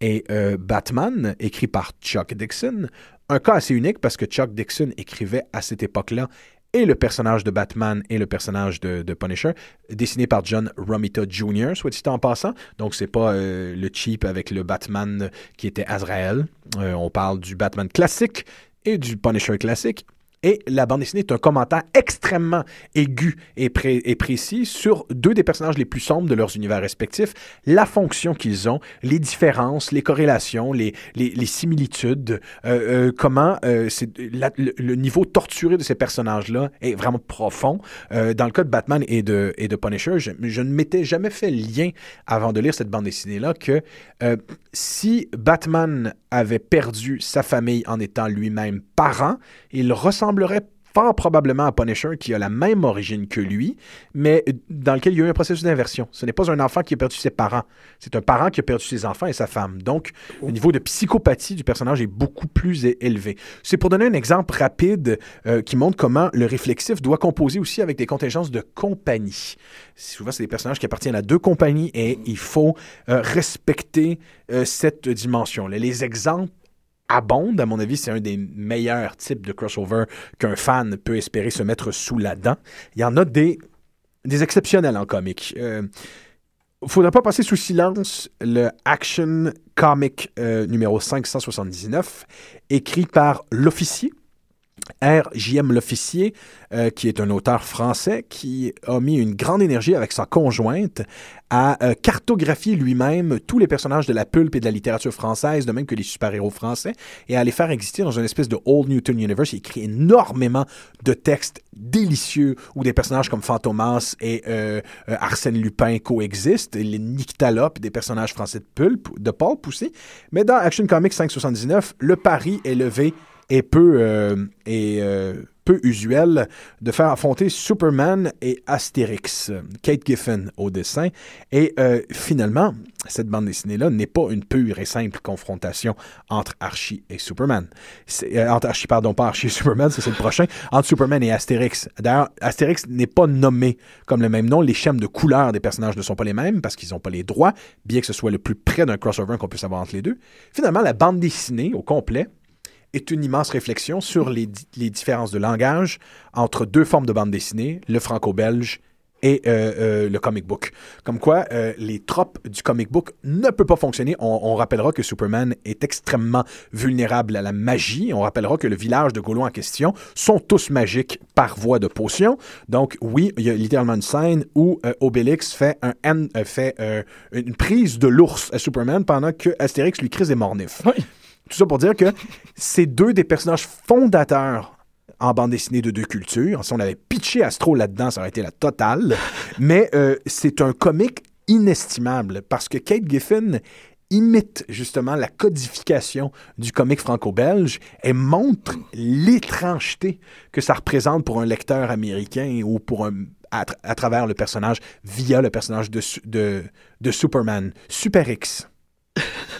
et euh, Batman, écrit par Chuck Dixon. Un cas assez unique parce que Chuck Dixon écrivait à cette époque-là et le personnage de Batman et le personnage de, Punisher, dessiné par John Romita Jr., soit dit en passant. Donc, c'est pas euh, le cheap avec le Batman qui était Azrael. Euh, on parle du Batman classique et du Punisher classique. Et la bande dessinée est un commentaire extrêmement aigu et, pré- et précis sur deux des personnages les plus sombres de leurs univers respectifs, la fonction qu'ils ont, les différences, les corrélations, les, similitudes, euh, euh, comment euh, le, niveau torturé de ces personnages-là est vraiment profond. Dans le cas de Batman et de, Punisher, je, je ne m'étais jamais fait lien avant de lire cette bande dessinée-là que si Batman avait perdu sa famille en étant lui-même parent, il ressemblerait fort probablement à Punisher qui a la même origine que lui, mais dans lequel il y a eu un processus d'inversion. Ce n'est pas un enfant qui a perdu ses parents, c'est un parent qui a perdu ses enfants et sa femme. Donc, le niveau de psychopathie du personnage est beaucoup plus élevé. C'est pour donner un exemple rapide euh, qui montre comment le réflexif doit composer aussi avec des contingences de compagnie. Souvent, c'est des personnages qui appartiennent à deux compagnies et il faut euh, respecter euh, cette dimension-là. Les exemples abondent, à mon avis, c'est un des meilleurs types de crossover qu'un fan peut espérer se mettre sous la dent. Il y en a des, des exceptionnels en comique. Euh, faudrait pas passer sous silence le Action Comic euh, numéro 579, écrit par l'officier, R.J.M. L'Officier, euh, qui est un auteur français qui a mis une grande énergie avec sa conjointe à euh, cartographier lui-même tous les personnages de la pulpe et de la littérature française, de même que les super-héros français, et à les faire exister dans une espèce de Old Newton Universe. Il écrit énormément de textes délicieux où des personnages comme Fantomas et euh, Arsène Lupin coexistent, les Nyctalopes, des personnages français de pulpe, de pulp aussi. Mais dans Action Comics 579, le pari est levé est peu, euh, euh, peu usuel de faire affronter Superman et Astérix. Kate Giffen au dessin. Et euh, finalement, cette bande dessinée-là n'est pas une pure et simple confrontation entre Archie et Superman. Euh, entre Archie, pardon, pas Archie et Superman, c'est le prochain. Entre Superman et Astérix. D'ailleurs, Astérix n'est pas nommé comme le même nom. Les schèmes de couleur des personnages ne sont pas les mêmes parce qu'ils n'ont pas les droits, bien que ce soit le plus près d'un crossover qu'on puisse avoir entre les deux. Finalement, la bande dessinée au complet est une immense réflexion sur les, les différences de langage entre deux formes de bande dessinée, le franco-belge et euh, euh, le comic book. Comme quoi, euh, les tropes du comic book ne peuvent pas fonctionner. On, rappellera que Superman est extrêmement vulnérable à la magie. On rappellera que le village de Gaulois en question sont tous magiques par voie de potion. Donc oui, il y a littéralement une scène où Obélix fait, un, fait une prise de l'ours à Superman pendant que Astérix lui crise des mornifs. Oui. Tout ça pour dire que c'est deux des personnages fondateurs en bande dessinée de deux cultures. Si on avait pitché Astro là-dedans, ça aurait été la totale. Mais euh, c'est un comique inestimable parce que Kate Giffen imite justement la codification du comique franco-belge et montre l'étrangeté que ça représente pour un lecteur américain ou pour un à, tra- à travers le personnage via le personnage de, de Superman, Super X.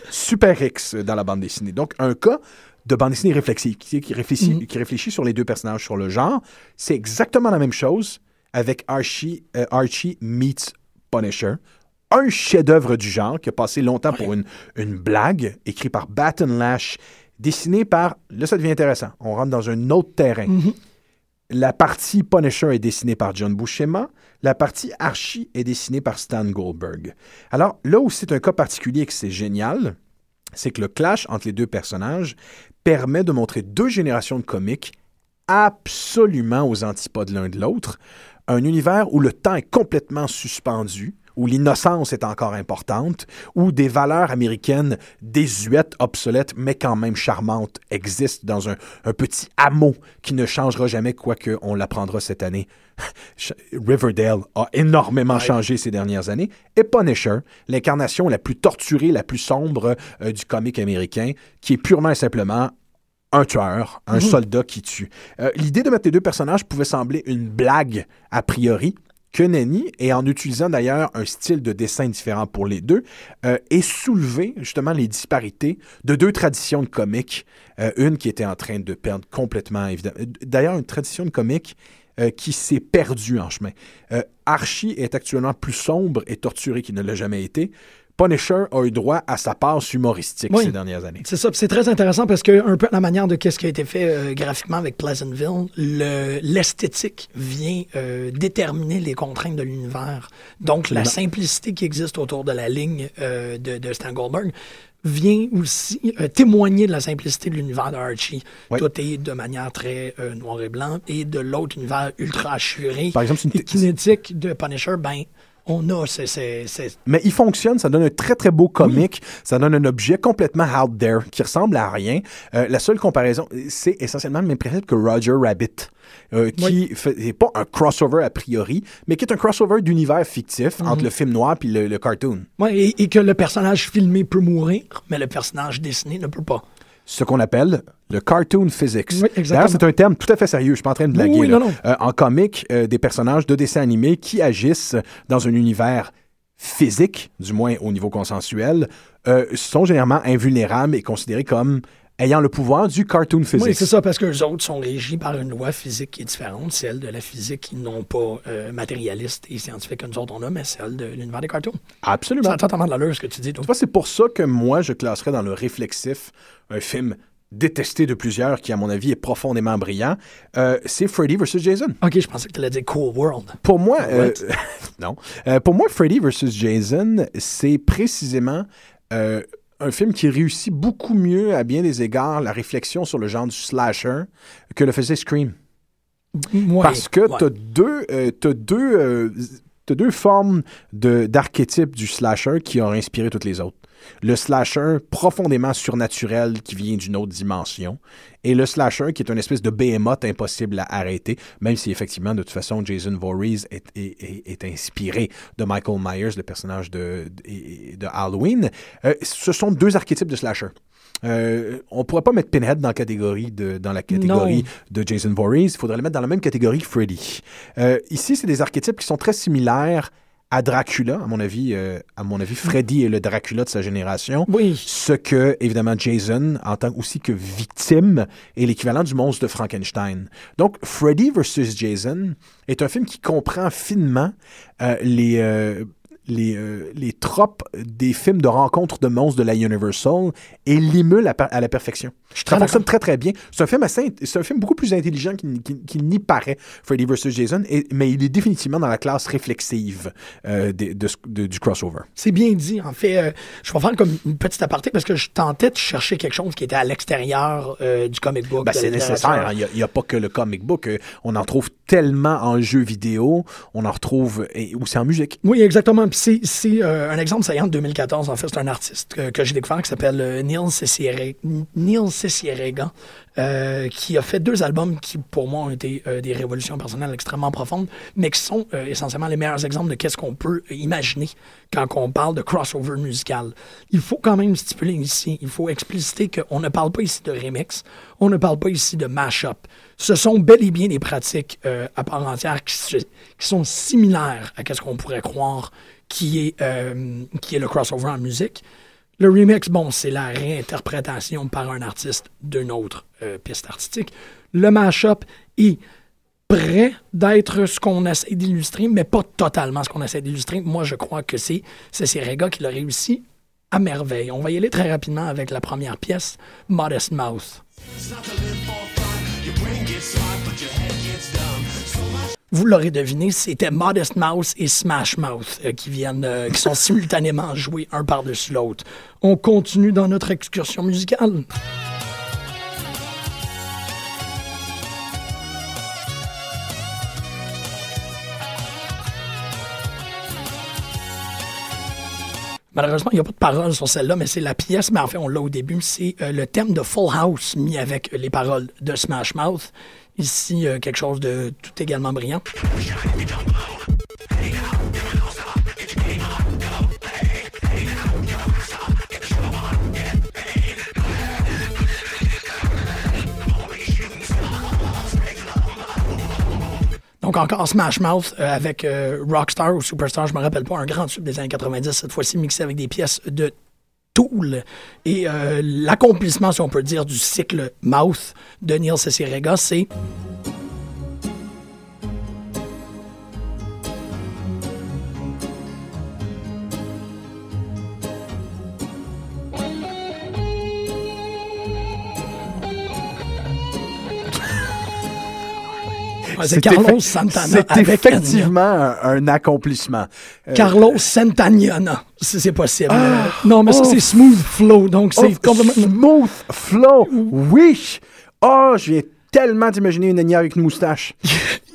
Super X dans la bande dessinée. Donc, un cas de bande dessinée réflexive, qui, qui réfléchit, Mhm. qui réfléchit sur les deux personnages, sur le genre. C'est exactement la même chose avec Archie, euh, Archie meets Punisher. Un chef-d'œuvre du genre qui a passé longtemps pour une, une blague, écrit par Baton Lash, dessiné par. Là, ça devient intéressant. On rentre dans un autre terrain. Mhm. La partie Punisher est dessinée par John Buscema. La partie Archie est dessinée par Stan Goldberg. Alors, là où c'est un cas particulier que c'est génial, c'est que le clash entre les deux personnages permet de montrer deux générations de comiques absolument aux antipodes l'un de l'autre. Un univers où le temps est complètement suspendu, où l'innocence est encore importante, où des valeurs américaines désuètes, obsolètes, mais quand même charmantes existent dans un, un petit hameau qui ne changera jamais, quoique on l'apprendra cette année. Riverdale a énormément changé ces dernières années. Et Punisher, l'incarnation la plus torturée, la plus sombre euh, du comique américain, qui est purement et simplement un tueur, un soldat qui tue. Euh, L'idée de mettre les deux personnages pouvait sembler une blague a priori, que Nenny, et en utilisant d'ailleurs un style de dessin différent pour les deux, euh, est soulevé justement les disparités de deux traditions de comiques. Euh, une qui était en train de perdre complètement, évidemment. D'ailleurs, une tradition de comique euh, qui s'est perdue en chemin. Euh, Archie est actuellement plus sombre et torturé qu'il ne l'a jamais été. Punisher a eu droit à sa passe humoristique Oui. ces dernières années. C'est ça, c'est très intéressant parce que un peu à la manière de qu'est-ce qui a été fait euh, graphiquement avec Pleasantville, le- l'esthétique vient euh, déterminer les contraintes de l'univers. Donc la simplicité qui existe autour de la ligne euh, de, de Stan Goldberg vient aussi euh, témoigner de la simplicité de l'univers de Archie. Oui. Tout est de manière très euh, noir et blanc et de l'autre univers ultra assuré Par exemple, une et kinétique de Punisher, ben on a c'est- Mais il fonctionne, ça donne un très très beau comique, ça donne un objet complètement out there qui ressemble à rien. Euh, la seule comparaison, c'est essentiellement le même principe que Roger Rabbit, euh, qui n'est pas un crossover a priori, mais qui est un crossover d'univers fictif Mhm. entre le film noir puis le, le cartoon. Et, et que le personnage filmé peut mourir, mais le personnage dessiné ne peut pas. Ce qu'on appelle le cartoon physics. Oui. D'ailleurs, c'est un terme tout à fait sérieux. Je suis pas en train de blaguer. oui, là. non, non. Euh, en comique, euh, des personnages de dessins animés qui agissent dans un univers physique, du moins au niveau consensuel, euh, sont généralement invulnérables et considérés comme ayant le pouvoir du cartoon physics. Oui, c'est ça, parce que les autres sont régis par une loi physique qui est différente, celle de la physique non pas euh, matérialiste et scientifique que nous autres on a, mais celle de l'univers des cartoons. Absolument. Ça totalement de l'allure ce que tu dis, c'est pour ça que moi, je classerais dans le réflexif un film détesté de plusieurs qui, à mon avis, est profondément brillant. Euh, c'est Freddy vs. Jason. Ok, je pensais que tu allais dire Cool World. Pour moi, euh, non. Euh, pour moi, Freddy vs. Jason, c'est précisément un film qui réussit beaucoup mieux, à bien des égards, la réflexion sur le genre du slasher que le faisait Scream. Ouais, Parce que ouais. t'as deux, euh, t'as deux, euh, t'as deux formes de, d'archétypes du slasher qui ont inspiré toutes les autres. Le slasher profondément surnaturel qui vient d'une autre dimension, et le slasher qui est une espèce de behemoth impossible à arrêter, même si effectivement, de toute façon, Jason Voorhees est, est, est, est inspiré de Michael Myers, le personnage de, de, de Halloween. Euh, ce sont deux archétypes de slasher. Euh, on pourrait pas mettre Pinhead dans la catégorie de, dans la catégorie Non. de Jason Voorhees. Il faudrait le mettre dans la même catégorie que Freddy. Euh, ici, c'est des archétypes qui sont très similaires à Dracula, à mon avis. euh, à mon avis, Freddy est le Dracula de sa génération. Oui. Ce que, évidemment, Jason, en tant aussi que victime, est l'équivalent du monstre de Frankenstein. Donc, Freddy versus Jason est un film qui comprend finement euh, les, euh, les, les tropes des films de rencontre de monstres de la Universal et l'émule à la perfection. Je Ça très fonctionne très, très bien. C'est un film assez, c'est un film beaucoup plus intelligent qu'il qu'il- qu'il n'y paraît, Freddy vs. Jason, et- mais il est définitivement dans la classe réflexive euh, de du crossover. C'est bien dit. En fait, euh, je vais faire comme une petite aparté parce que je tentais de chercher quelque chose qui était à l'extérieur euh, du comic book. Ben, c'est nécessaire. hein. Il n'y a, pas que le comic book. On en trouve tellement en jeux vidéo. On en retrouve et, aussi en musique. Oui, exactement. Puis c'est, c'est un exemple saillant de 2014. En fait, c'est un artiste que, que j'ai découvert qui s'appelle Neil Cicierega, Neil Cicierega, euh, qui a fait deux albums qui, pour moi, ont été euh, des révolutions personnelles extrêmement profondes, mais qui sont euh, essentiellement les meilleurs exemples de qu'est-ce qu'on peut imaginer quand on parle de crossover musical. Il faut quand même stipuler ici, il faut expliciter qu'on ne parle pas ici de remix, on ne parle pas ici de mash-up. Ce sont bel et bien des pratiques à part entière qui, sont similaires à ce qu'on pourrait croire qui est, qui est le crossover en musique. Le remix, bon, c'est la réinterprétation par un artiste d'une autre euh, piste artistique. Le mashup est prêt d'être ce qu'on essaie d'illustrer, mais pas totalement ce qu'on essaie d'illustrer. Moi, je crois que c'est c'est Rega qui l'a réussi à merveille. On va y aller très rapidement avec la première pièce, Modest Mouth. Vous l'aurez deviné, c'était Modest Mouse et Smash Mouth euh, qui viennent, euh, qui sont simultanément joués un par-dessus l'autre. On continue dans notre excursion musicale. Malheureusement, il n'y a pas de paroles sur celle-là, mais c'est la pièce, mais en fait, on l'a au début. C'est euh, le thème de Full House mis avec les paroles de Smash Mouth. Ici, euh, quelque chose de tout également brillant. Donc encore Smash Mouth euh, avec euh, Rockstar ou Superstar, je me rappelle pas, un grand tube des années 90, cette fois-ci mixé avec des pièces de Et euh, l'accomplissement, si on peut dire, du cycle Mouth de Neil Cicierega, c'est... C'est Carlos Santana C'est effectivement un, un accomplissement. Euh, Carlos Santaniana, si c'est possible. Ah! Euh, non, mais ça, Oh! c'est Smooth Flow, donc c'est oh, complètement... Smooth flow. Oui. Oh, je viens tellement d'imaginer une avec une moustache.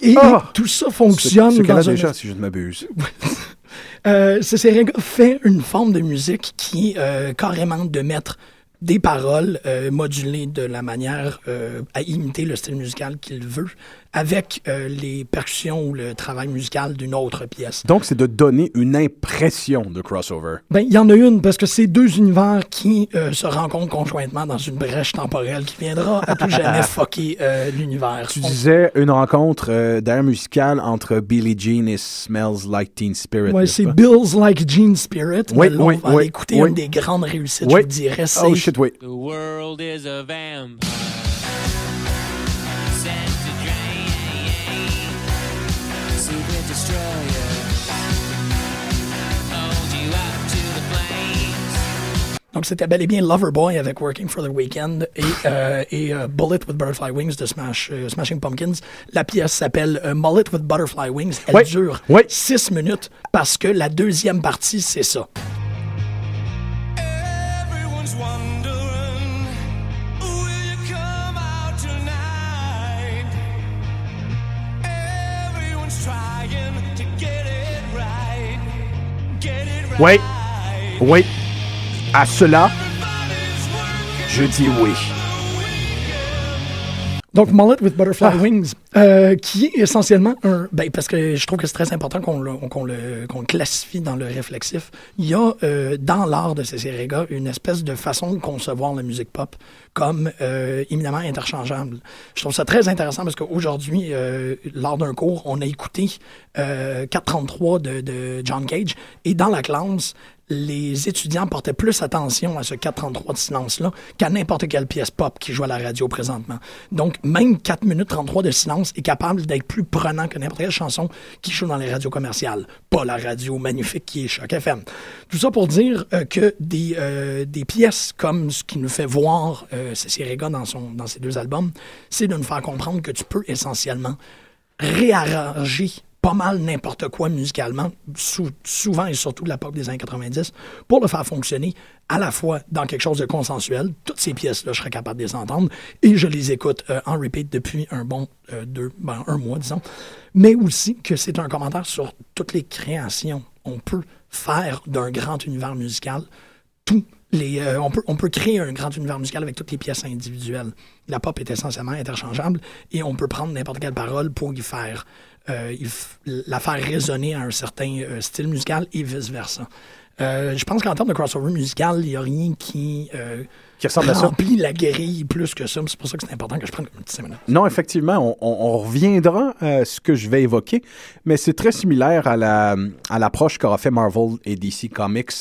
Et Ah! tout ça fonctionne C'est dans un... déjà, si je ne m'abuse? Euh, Cicierega fait une forme de musique qui est euh, carrément de mettre des paroles euh, modulées de la manière euh, à imiter le style musical qu'il veut avec euh, les percussions ou le travail musical d'une autre pièce. Donc, c'est de donner une impression de crossover. Ben, il y en a une parce que c'est deux univers qui euh, se rencontrent conjointement dans une brèche temporelle qui viendra à tout jamais fucker euh, l'univers. Tu On- disais une rencontre euh, d'air musical entre Billie Jean et Smells Like Teen Spirit. Ouais, n'est-ce c'est? Bills Like Gene Spirit. Oui, là, oui, on va oui, écouter oui. une des grandes réussites, Oui. je vous dirais. Oh shit, oui. The world is a vampire. Donc, c'était bel et bien Loverboy avec Working for the Weekend et, euh, et euh, Bullet with Butterfly Wings de Smash, euh, Smashing Pumpkins. La pièce s'appelle Mullet with Butterfly Wings. Elle dure ouais. six minutes parce que la deuxième partie, c'est ça. Oui. Oui. À cela, je dis oui. Donc, Mullet with Butterfly Wings, euh, qui est essentiellement un. Ben, parce que je trouve que c'est très important qu'on le, qu'on le, classifie dans le réflexif. Il y a euh, dans l'art de ces Rega une espèce de façon de concevoir la musique pop comme euh, éminemment interchangeable. Je trouve ça très intéressant parce qu'aujourd'hui, euh, lors d'un cours, on a écouté euh, 433 de, de John Cage et dans la classe, les étudiants portaient plus attention à ce 433 de silence-là qu'à n'importe quelle pièce pop qui joue à la radio présentement. Donc, même 4 minutes 33 de silence est capable d'être plus prenant que n'importe quelle chanson qui joue dans les radios commerciales. Pas la radio magnifique qui est Choc FM. Tout ça pour dire euh, que des, euh, des pièces comme ce qui nous fait voir euh, Cécile Rega dans, son, dans ses deux albums, c'est de nous faire comprendre que tu peux essentiellement réarranger pas mal n'importe quoi musicalement, sou- souvent et surtout de la pop des années 90, pour le faire fonctionner à la fois dans quelque chose de consensuel. Toutes ces pièces-là, je serais capable de les entendre et je les écoute euh, en repeat depuis un bon euh, deux, ben, un mois, disons. Mais aussi que c'est un commentaire sur toutes les créations. On peut faire d'un grand univers musical les, euh, on, peut, on peut créer un grand univers musical avec toutes les pièces individuelles. La pop est essentiellement interchangeable et on peut prendre n'importe quelle parole pour y faire, euh, f- la faire résonner à un certain euh, style musical et vice-versa. Euh, je pense qu'en termes de crossover musical, il n'y a rien qui, Qui ressemble à ça. remplit la grille plus que ça. C'est pour ça que c'est important que je prenne comme 10 minutes. Non, effectivement, on, on- on reviendra à ce que je vais évoquer, mais c'est très similaire à la à l'approche qu'aura fait Marvel et DC Comics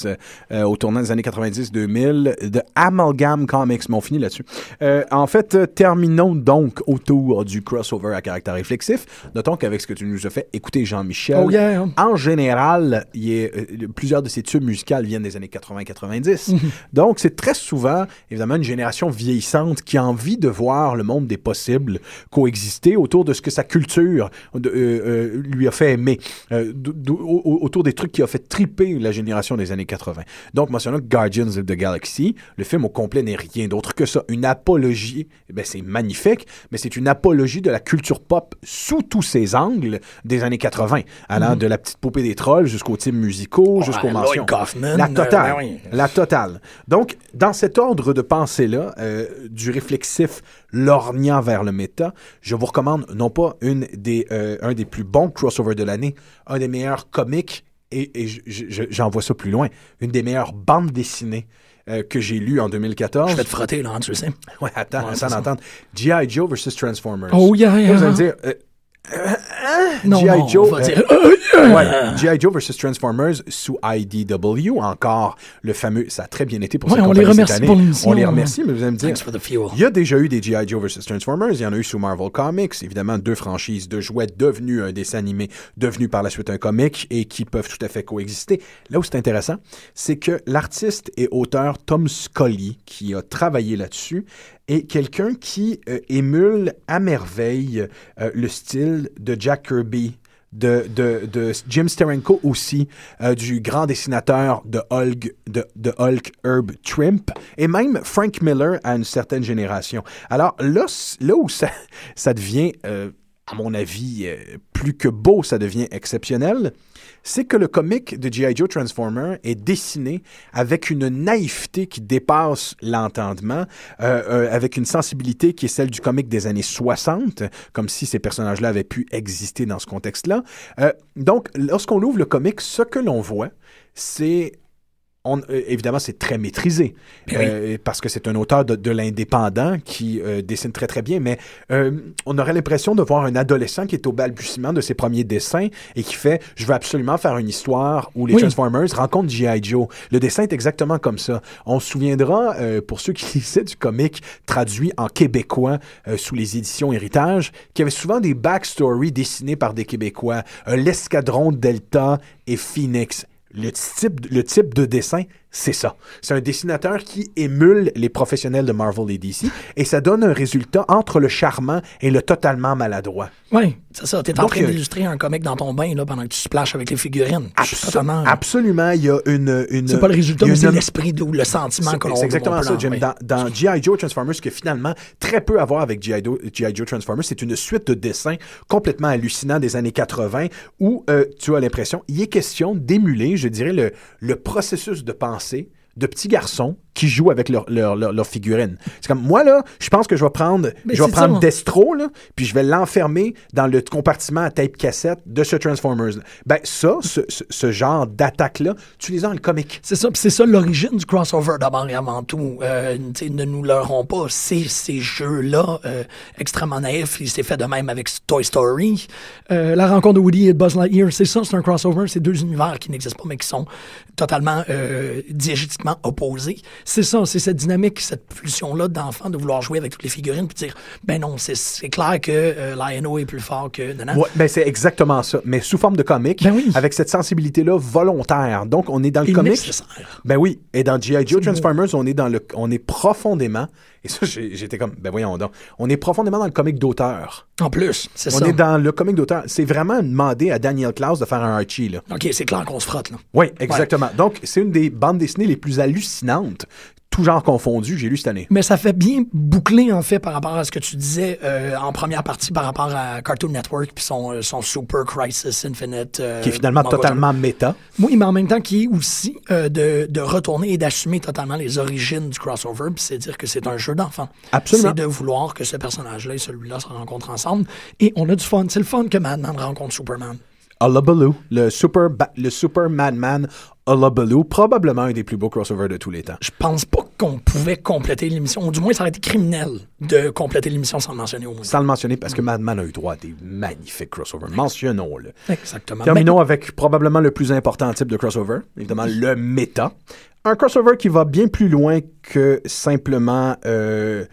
euh, au tournant des années 90-2000 de Amalgam Comics. Mais on finit là-dessus. Euh, en fait, euh, terminons donc autour du crossover à caractère réflexif. Notons qu'avec ce que tu nous as fait écouter, Jean-Michel, Oh yeah. en général, il est, euh, plusieurs de ces tubes musicaux viennent des années 80-90. Donc, c'est très souvent, évidemment, une génération vieillissante qui a envie de voir le monde des possibles coexister autour de ce que sa culture de- euh, euh, lui a fait aimer, euh, autour des trucs qui a fait triper la génération des années 80. Donc, mentionnons que Guardians of the Galaxy, le film au complet n'est rien d'autre que ça. Une apologie, eh ben, c'est magnifique, mais c'est une apologie de la culture pop sous tous ses angles des années 80, allant de la petite poupée des trolls jusqu'aux types musicaux, jusqu'aux mentions. Kaufman, la totale. ben. La totale. Donc, dans cet ordre de pensée-là, euh, du réflexif lorgnant vers le méta, je vous recommande non pas une des, euh, un des plus bons crossovers de l'année, un des meilleurs comiques, et, et je- je- j'envoie ça plus loin, une des meilleures bandes dessinées euh, que j'ai lues en 2014. Je vais te frotter, là, tu sais. Ouais, attends, Ouais, attends d'entendre. G.I. Joe versus Transformers. Oh, yeah, yeah. Vous allez me dire, euh, Non, G.I. Joe, euh, dire, euh, euh, Ouais, G.I. Joe versus Transformers sous IDW, encore le fameux, ça a très bien été pour Ouais, cette on les compagnie cette remercie année. pour. On les remercie, mais vous allez me dire, Thanks for the fuel. il y a déjà eu des G.I. Joe versus Transformers, il y en a eu sous Marvel Comics, évidemment deux franchises de jouets devenus un dessin animé, devenu par la suite un comic et qui peuvent tout à fait coexister. Là où c'est intéressant, c'est que l'artiste et auteur Tom Scully, qui a travaillé là-dessus, est quelqu'un qui euh, émule à merveille euh, le style de Jack Kirby, de, de, de Jim Steranko aussi, euh, du grand dessinateur de Hulk, de, de Hulk Herb Trimp, et même Frank Miller à une certaine génération. Alors là, là où ça, devient, à mon avis, plus que beau, ça devient exceptionnel, c'est que le comic de G.I. Joe Transformer est dessiné avec une naïveté qui dépasse l'entendement, euh, euh, avec une sensibilité qui est celle du comic des années 60, comme si ces personnages-là avaient pu exister dans ce contexte-là. Euh, donc, lorsqu'on ouvre le comic, ce que l'on voit, c'est on- euh, évidemment, c'est très maîtrisé Ben oui. euh, parce que c'est un auteur de, de l'indépendant qui euh, dessine très très bien, mais euh, on aurait l'impression de voir un adolescent qui est au balbutiement de ses premiers dessins et qui fait « je veux absolument faire une histoire où les Oui. Transformers rencontrent G.I. Joe ». Le dessin est exactement comme ça. On se souviendra, pour ceux qui lisaient du comic traduit en québécois sous les éditions Héritage, qu'il y avait souvent des backstories dessinées par des Québécois, l'escadron Delta et Phoenix. Le type, le type de dessin, c'est ça. C'est un dessinateur qui émule les professionnels de Marvel et DC et ça donne un résultat entre le charmant et le totalement maladroit. Oui, c'est ça. T'es en Donc, train euh, d'illustrer un comic dans ton bain là, pendant que tu splashes avec les figurines. Je suis Abso- totalement- absolument, il y a une... une C'est pas le résultat, mais c'est l'esprit ou le sentiment que l'on C'est exactement ça, Jim. oui. Dans, dans G.I. Joe Transformers, ce qui a finalement très peu à voir avec G.I. Joe Transformers, c'est une suite de dessins complètement hallucinants des années 80 où euh, tu as l'impression, il est question d'émuler, je dirais, le, le processus de pensée de petits garçons qui jouent avec leurs leur, leur, leur figurines. C'est comme, moi, là, je pense que je vais prendre, Mais je vais prendre. Destro, là, puis je vais l'enfermer dans le compartiment à tape cassette de ce Transformers. Ben, ça, ce, ce- ce genre d'attaque-là, tu les as dans le comic. C'est ça, c'est ça l'origine du crossover d'abord et avant tout. Euh, ne nous leurrons pas, c'est ces jeux-là euh, extrêmement naïfs. Il s'est fait de même avec Toy Story. Euh, la rencontre de Woody et de Buzz Lightyear, c'est ça, c'est un crossover. C'est deux univers qui n'existent pas, mais qui sont totalement euh, diégétiquement opposés. C'est ça, c'est cette dynamique, cette pulsion-là d'enfant de vouloir jouer avec toutes les figurines puis dire, ben non, c'est- clair que euh, Lion-O est plus fort que... nanana. Ouais, ben c'est exactement ça, mais sous forme de comic, Ben oui. avec cette sensibilité-là volontaire. Donc, on est dans le nécessaire. Ben oui, et dans G.I. Joe beau. Transformers, on est dans le, on est profondément, et ça, j'étais comme, ben voyons donc, on est profondément dans le comic d'auteur. En plus, c'est On ça. est dans le comic d'auteur. C'est vraiment demandé à Daniel Klaus de faire un Archie, là. OK, c'est clair qu'on se frotte, là. Oui, exactement. Donc, c'est une des bandes dessinées les plus hallucinantes, tout genre confondu, j'ai lu cette année. Mais ça fait bien boucler, en fait, par rapport à ce que tu disais euh, en première partie par rapport à Cartoon Network puis son, euh, son Super Crisis Infinite. euh, Qui est finalement totalement méta. Oui, mais en même temps, qui est aussi euh, de, de retourner et d'assumer totalement les origines du crossover, puis c'est dire que c'est un jeu d'enfant. Absolument. C'est de vouloir que ce personnage-là et celui-là se rencontrent ensemble. Et on a du fun. C'est le fun que Madman rencontre Superman. Hullabaloo, le super, le super Madman Hullabaloo, probablement un des plus beaux crossovers de tous les temps. Je pense pas qu'on pouvait compléter l'émission, ou du moins ça aurait été criminel de compléter l'émission sans le mentionner au moins. Sans le mentionner, parce que Madman a eu droit à des magnifiques crossovers. Mentionnons-le. Exactement. Terminons avec probablement le plus important type de crossover, évidemment le méta. Un crossover qui va bien plus loin que simplement euh,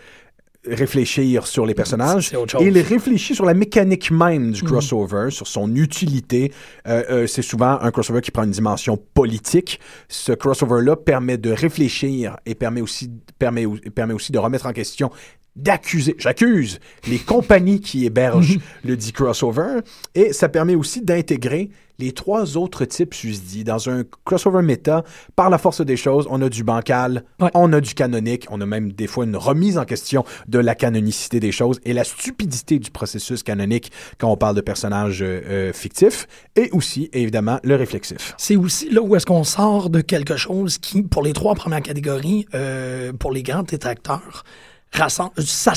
réfléchir sur les personnages. Il réfléchit sur la mécanique même du crossover, sur son utilité. Euh, euh, c'est souvent un crossover qui prend une dimension politique. Ce crossover-là permet de réfléchir et permet aussi, permet, permet aussi de remettre en question d'accuser, j'accuse les compagnies qui hébergent le dit crossover et ça permet aussi d'intégrer les trois autres types susdits dans un crossover méta. Par la force des choses, on a du bancal, Ouais. on a du canonique, on a même des fois une remise en question de la canonicité des choses et la stupidité du processus canonique quand on parle de personnages euh, euh, fictifs et aussi, évidemment, le réflexif. C'est aussi là où est-ce qu'on sort de quelque chose qui, pour les trois premières catégories, euh, pour les grands détracteurs, rassemble, ça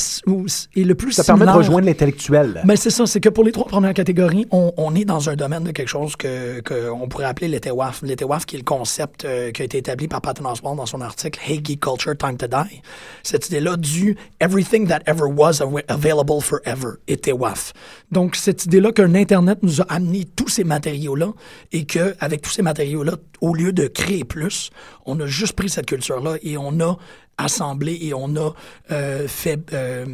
est le plus Ça permet de rejoindre l'intellectuel. Mais c'est ça, c'est que pour les trois premières catégories, on, on est dans un domaine de quelque chose que qu'on pourrait appeler l'ETWAF. L'ETWAF qui est le concept euh, qui a été établi par Patton Oswalt dans son article Hey Geek Culture, Time to Die. Cette idée-là du Everything that ever was av- available forever, ETWAF. Donc cette idée-là qu'un Internet nous a amené tous ces matériaux-là et que avec tous ces matériaux-là, au lieu de créer plus, on a juste pris cette culture-là et on a assemblé et on a euh, fait... euh,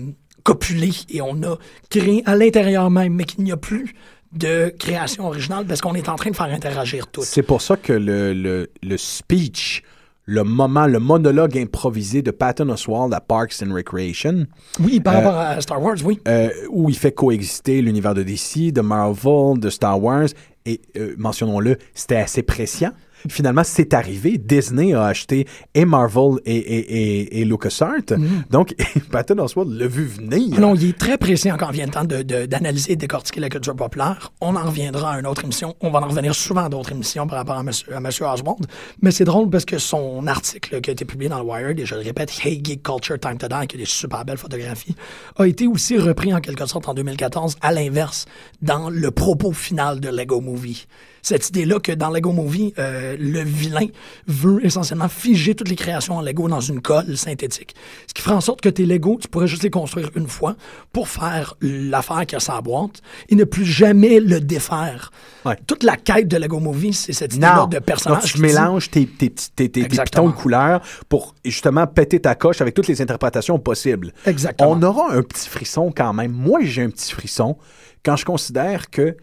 copulé et on a créé à l'intérieur même, mais qu'il n'y a plus de création originale parce qu'on est en train de faire interagir tout. C'est pour ça que le, le, le speech, le moment, le monologue improvisé de Patton Oswalt à Parks and Recreation, Oui, par rapport à Star Wars, oui. euh, où il fait coexister l'univers de DC, de Marvel, de Star Wars, et euh, mentionnons-le, c'était assez prescient. Finalement, c'est arrivé. Disney a acheté et Marvel et, et, et, et LucasArts. Donc, Patton Oswalt l'a vu venir. Non, il est très précis quand vient le temps de- de- d'analyser et de décortiquer la culture populaire. On en reviendra à une autre émission. On va en revenir souvent à d'autres émissions par rapport à M. À monsieur Oswald. Mais c'est drôle parce que son article qui a été publié dans le Wired, et je le répète, Hey Geek Culture Time to Die, qui a des super belles photographies, a été aussi repris en quelque sorte en 2014 à l'inverse dans le propos final de Lego Movie. Cette idée-là que dans Lego Movie, euh, le vilain veut essentiellement figer toutes les créations en Lego dans une colle synthétique. Ce qui ferait en sorte que tes Lego, tu pourrais juste les construire une fois pour faire l'affaire qui a sa boîte et ne plus jamais le défaire. Ouais. Toute la quête de Lego Movie, c'est cette idée-là de personnage. Donc, tu mélanges tes, tes, tes, tes- pitons de couleurs pour justement péter ta coche avec toutes les interprétations possibles. Exactement. On aura un petit frisson quand même. Moi, j'ai un petit frisson quand je considère que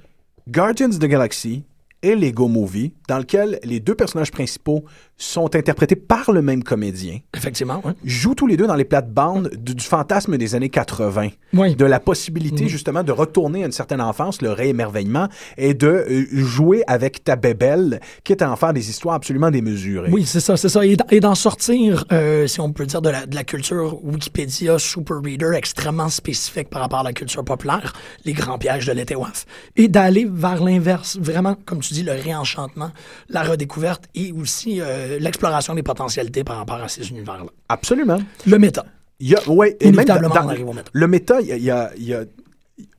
Guardians of the Galaxy et Lego Movie, dans lequel les deux personnages principaux sont interprétés par le même comédien, Effectivement, oui. jouent tous les deux dans les plates-bandes du, du fantasme des années 80. Oui. De la possibilité, justement, de retourner à une certaine enfance, le réémerveillement, et de euh, jouer avec ta bébelle, qui est à en faire des histoires absolument démesurées. Oui, c'est ça, c'est ça. Et d'en- sortir, euh, si on peut dire, de la, de la culture Wikipédia Super Reader extrêmement spécifique par rapport à la culture populaire, les grands pièges de l'ETWAF, et d'aller vers l'inverse, vraiment, comme tu dis, le réenchantement, la redécouverte et aussi euh, euh, l'exploration des potentialités par rapport à ces univers-là. Absolument. Le méta. Ouais, et même dans- dans- on arrive au méta. le méta, il y a, y a- y a-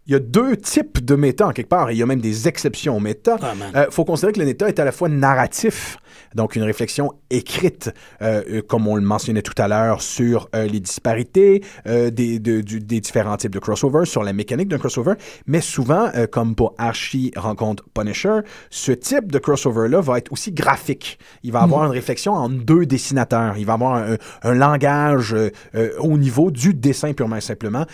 il y a deux types de méta en quelque part, et il y a même des exceptions au méta. Ah, man. Euh, faut considérer que le méta est à la fois narratif, donc une réflexion écrite, euh, euh, comme on le mentionnait tout à l'heure, sur euh, les disparités des, de- du- des différents types de crossover, sur la mécanique d'un crossover, mais souvent, comme pour Archie rencontre Punisher, ce type de crossover-là va être aussi graphique. Il va avoir une réflexion en deux dessinateurs. Il va avoir un, un langage au niveau du dessin purement et simplement.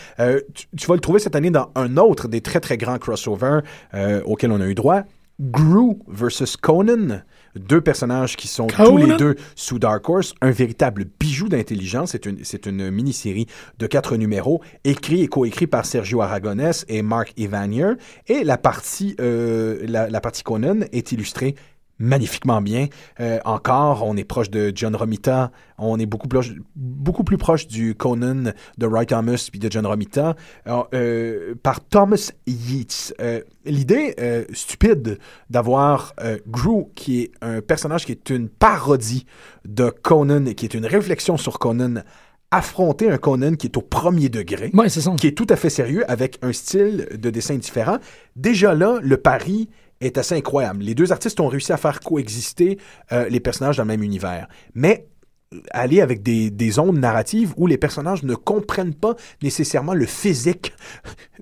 Tu, tu vas le trouver cette année dans un autre des très très grands crossovers euh, auxquels on a eu droit. Gru versus Conan, deux personnages qui sont tous les deux sous Dark Horse, un véritable bijou d'intelligence. C'est une, c'est une mini-série de quatre numéros, écrit et coécrit par Sergio Aragonés et Mark Evanier. Et la partie, euh, la, la partie Conan est illustrée magnifiquement bien. Euh, encore, on est proche de John Romita, on est beaucoup plus, beaucoup plus proche du Conan de Roy Thomas puis de John Romita Alors, euh, par Thomas Yeats. Euh, L'idée stupide d'avoir Gru, qui est un personnage qui est une parodie de Conan et qui est une réflexion sur Conan, affronter un Conan qui est au premier degré Ouais, c'est ça. qui est tout à fait sérieux avec un style de dessin différent. Déjà là, le pari est assez incroyable. Les deux artistes ont réussi à faire coexister euh, les personnages dans le même univers. Mais euh, aller avec des, des ondes narratives où les personnages ne comprennent pas nécessairement le physique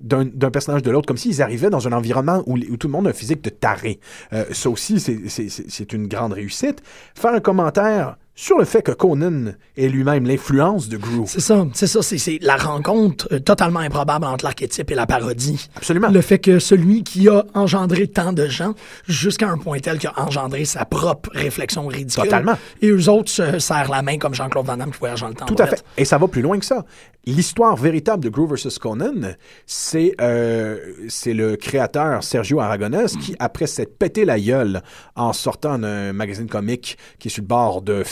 d'un personnage de l'autre, comme s'ils arrivaient dans un environnement où, tout le monde a un physique de taré. Euh, ça aussi, c'est une grande réussite. Faire un commentaire sur le fait que Conan est lui-même l'influence de Gru. C'est ça, c'est ça, c'est- la rencontre euh, totalement improbable entre l'archétype et la parodie. Absolument. Le fait que celui qui a engendré tant de gens, jusqu'à un point tel qu'il a engendré sa propre réflexion ridicule. Totalement. Et eux autres se serrent la main comme Jean-Claude Van Damme qui voyage dans le temps. Tout à fait. Et ça va plus loin que ça. L'histoire véritable de Gru vs. Conan, c'est euh, c'est le créateur Sergio Aragonés qui, après s'être pété la gueule en sortant d'un magazine comique qui est sur le bord de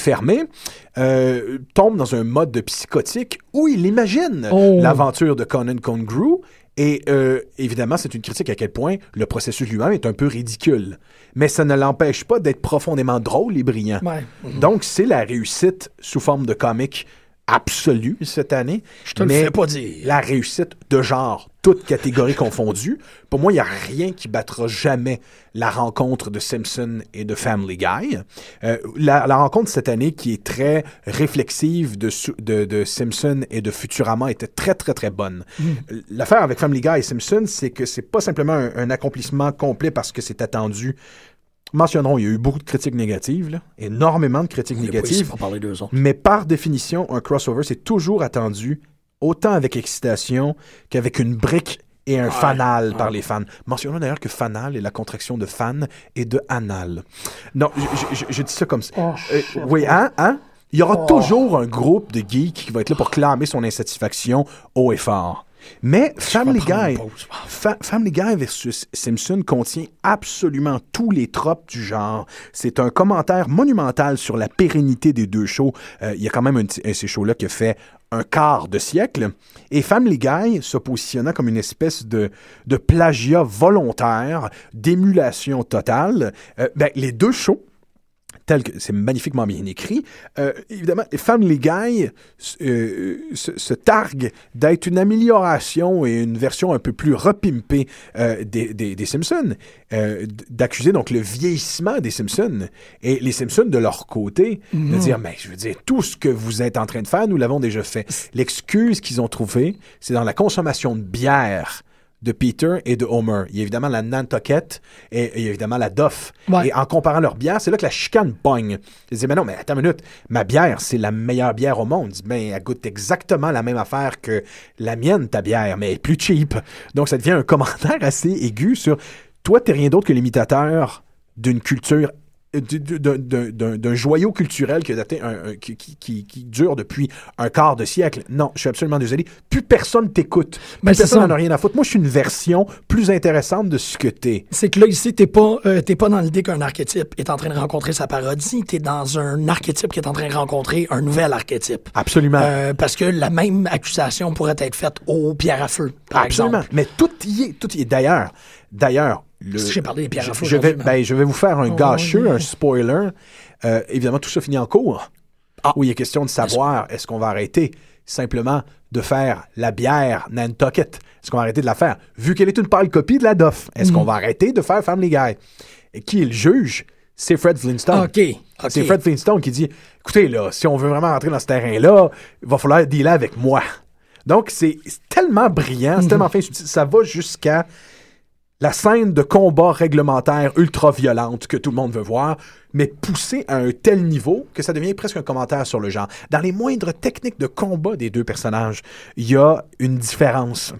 euh, tombe dans un mode de psychotique où il imagine Oh. l'aventure de Conan contre Gru. Et euh, évidemment, c'est une critique à quel point le processus lui-même est un peu ridicule. Mais ça ne l'empêche pas d'être profondément drôle et brillant. Ouais. Donc, c'est la réussite sous forme de comique absolue cette année. Je te le mais fais pas dire. La réussite de genre, toutes catégories confondues. Pour moi, il n'y a rien qui battra jamais la rencontre de Simpson et de Family Guy. Euh, la, la rencontre cette année qui est très réflexive de, de, de Simpson et de Futurama était très, très, très bonne. L'affaire avec Family Guy et Simpson, c'est que c'est pas simplement un, un accomplissement complet parce que c'est attendu. Mentionnons, il y a eu beaucoup de critiques négatives, là, énormément de critiques pas négatives. d'eux. Mais par définition, un crossover, c'est toujours attendu autant avec excitation qu'avec une brique et un fanal par les fans. Mentionnons d'ailleurs que fanal est la contraction de fan et de anal. Non, je, dis ça comme ça. Euh, oui, hein, hein? Il y aura toujours un groupe de geeks qui va être là pour clamer son insatisfaction haut et fort. Mais Family Guy, pause. Fa- Family Guy versus Simpson contient absolument tous les tropes du genre. C'est un commentaire monumental sur la pérennité des deux shows. Euh, Il y a quand même un, de ces shows-là qui a fait un quart de siècle. Et Family Guy se positionnant comme une espèce de, de plagiat volontaire, d'émulation totale. Euh, ben, les deux shows tel que c'est magnifiquement bien écrit. Euh, évidemment, Family Guy euh, se, se targue d'être une amélioration et une version un peu plus repimpée euh, des, des, des Simpsons, euh, d'accuser donc le vieillissement des Simpsons. Et les Simpsons, de leur côté, de dire, mais je veux dire, tout ce que vous êtes en train de faire, nous l'avons déjà fait. L'excuse qu'ils ont trouvée, c'est dans la consommation de bière de Peter et de Homer. Il y a évidemment la Nantucket et, et il y a évidemment la Duff. Ouais. Et en comparant leurs bières, c'est là que la chicane pogne. Je disais, mais non, mais attends une minute, ma bière, c'est la meilleure bière au monde. Ben, elle goûte exactement la même affaire que la mienne, ta bière, mais elle est plus cheap. Donc, ça devient un commentaire assez aigu sur, toi, t'es rien d'autre que l'imitateur d'une culture d'un- d'un joyau culturel qui, a daté un- un- qui, qui- dure depuis un quart de siècle. Non, je suis absolument désolé. Plus personne t'écoute. Plus Ben, personne n'en a rien à foutre. Moi, je suis une version plus intéressante de ce que t'es. C'est que là, ici, t'es pas, euh, pas dans l'idée qu'un archétype est en train de rencontrer sa parodie, t'es dans un archétype qui est en train de rencontrer un nouvel archétype. Absolument. Euh, parce que la même accusation pourrait être faite au pierre à feu, par Absolument. exemple. Mais tout y est. Tout y est. D'ailleurs, d'ailleurs, j'ai parlé des pierres à je- vais, ben, je vais vous faire un Oh, gâcheux, oui. un spoiler. Euh, évidemment, tout ça finit en cours. Ah. Où il est question de savoir est-ce qu'on va arrêter simplement de faire la bière Nantucket? Est-ce qu'on va arrêter de la faire? Vu qu'elle est une pâle copie de la Duff, est-ce qu'on va arrêter de faire Family Guy? Et qui est le juge? C'est Fred Flintstone. C'est Fred Flintstone qui dit écoutez, là, si on veut vraiment rentrer dans ce terrain-là, il va falloir dealer avec moi. Donc, c'est tellement brillant, c'est tellement fin, ça va jusqu'à la scène de combat réglementaire ultra violente que tout le monde veut voir, mais poussée à un tel niveau que ça devient presque un commentaire sur le genre. Dans les moindres techniques de combat des deux personnages, il y a une différence.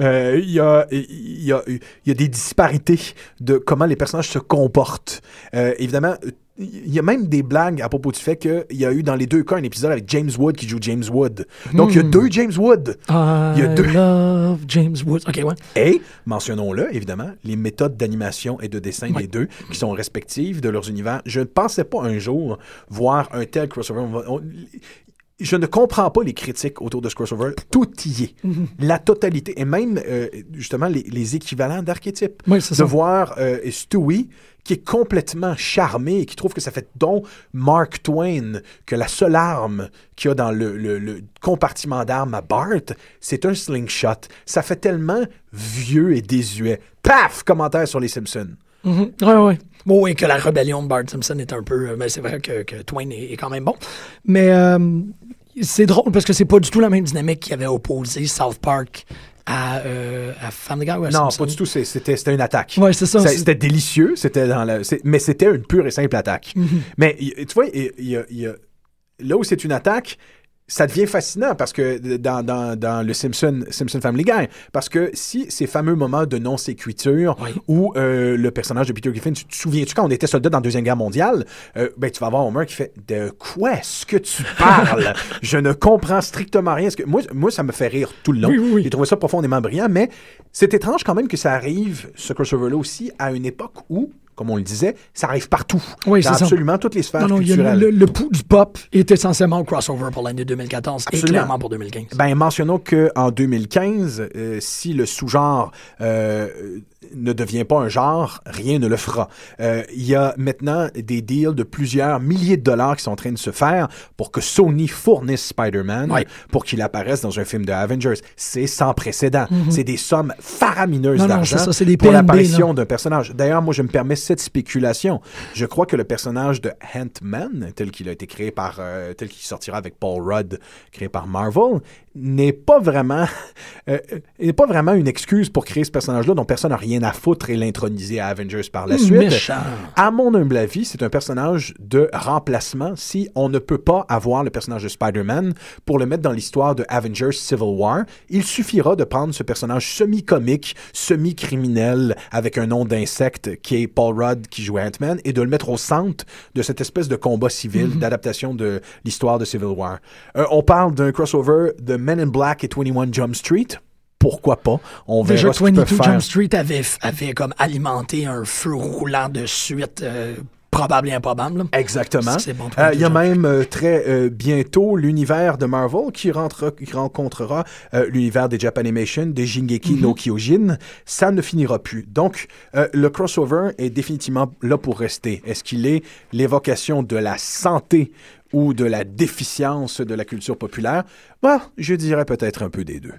Euh, Il y, a, des disparités de comment les personnages se comportent. Euh, évidemment, il y a même des blagues à propos du fait qu'il y a eu dans les deux cas un épisode avec James Wood qui joue James Wood. Donc, il y a deux James Wood. Il y a deux. love James Woods. OK, ouais. Et, mentionnons-le, évidemment, les méthodes d'animation et de dessin des deux, qui sont respectives de leurs univers. Je ne pensais pas un jour voir un tel crossover. On va- on- je ne comprends pas les critiques autour de ce crossover. Tout y est. La totalité. Et même, euh, justement, les, les équivalents d'archétypes. Oui, de ça. voir euh, Stewie qui est complètement charmé et qui trouve que ça fait don Mark Twain que la seule arme qu'il y a dans le, compartiment d'armes à Bart, c'est un slingshot. Ça fait tellement vieux et désuet. Paf! Commentaire sur les Simpsons. Mhm. Ouais, ouais. Bon, oui, que la rébellion de Bart Simpson est un peu. euh, Mais c'est vrai que, Twain est, est quand même bon. Mais euh, c'est drôle parce que c'est pas du tout la même dynamique qui avait opposé South Park à, euh, à Family Guy ou à Non, pas du tout. C'était une attaque. Ouais, c'est ça. c'est- C'était délicieux, c'était dans la, c'est- mais c'était une pure et simple attaque. Mhm. Mais tu vois, il y a- il y a- là où c'est une attaque, ça devient fascinant parce que dans, dans, dans le Simpson, Simpson Family Guy, parce que si ces fameux moments de non-sécuture Oui. où euh, le personnage de Peter Griffin, tu te souviens-tu quand on était soldat dans la Deuxième Guerre mondiale, euh, ben, tu vas avoir Homer qui fait De quoi est-ce que tu parles? Je ne comprends strictement rien. Que- moi, moi, ça me fait rire tout le long. Oui, oui, oui. J'ai trouvé ça profondément brillant, mais c'est étrange quand même que ça arrive, ce crossover-là aussi, à une époque où, comme on le disait, ça arrive partout. Oui, dans c'est ça. absolument toutes les sphères Non, non, culturelles. le, le pouls du pop est essentiellement au crossover pour l'année 2014 et Absolument. clairement pour 2015. Ben, mentionnons qu'en 2015, euh, si le sous-genre euh, ne devient pas un genre, rien ne le fera. Euh, Il y a maintenant des deals de plusieurs milliers de dollars qui sont en train de se faire pour que Sony fournisse Spider-Man pour qu'il apparaisse dans un film de Avengers. C'est sans précédent. C'est des sommes faramineuses Mhm. D'argent pour l'apparition d'un personnage. D'ailleurs, moi, je me permets cette spéculation. Je crois que le personnage de Ant-Man, tel qu'il a été créé par, euh, tel qu'il sortira avec Paul Rudd, créé par Marvel, n'est pas vraiment, euh, euh, n'est pas vraiment une excuse pour créer ce personnage-là dont personne n'a rien à foutre et l'introniser à Avengers par la suite. Méchant. À mon humble avis, c'est un personnage de remplacement si on ne peut pas avoir le personnage de Spider-Man pour le mettre dans l'histoire de Avengers Civil War. Il suffira de prendre ce personnage semi-comique, semi-criminel, avec un nom d'insecte qui est Paul Rudd qui joue Ant-Man, et de le mettre au centre de cette espèce de combat civil, d'adaptation de l'histoire de Civil War. Euh, on parle d'un crossover de Men in Black et 21 Jump Street. Pourquoi pas? On Déjà, verra ce qu'ils 22 peuvent faire. Jump Street avait, avait comme alimenté un feu roulant de suite euh, probable et improbable. Exactement. Bon, Euh, Il y a 22 même euh, très euh, bientôt l'univers de Marvel qui, rentre, qui rencontrera l'univers des Japanimation, des Shingeki no Kyojin. Ça ne finira plus. Donc, le crossover est définitivement là pour rester. Est-ce qu'il est l'évocation de la santé ou de la déficience de la culture populaire? Bah, je dirais peut-être un peu des deux.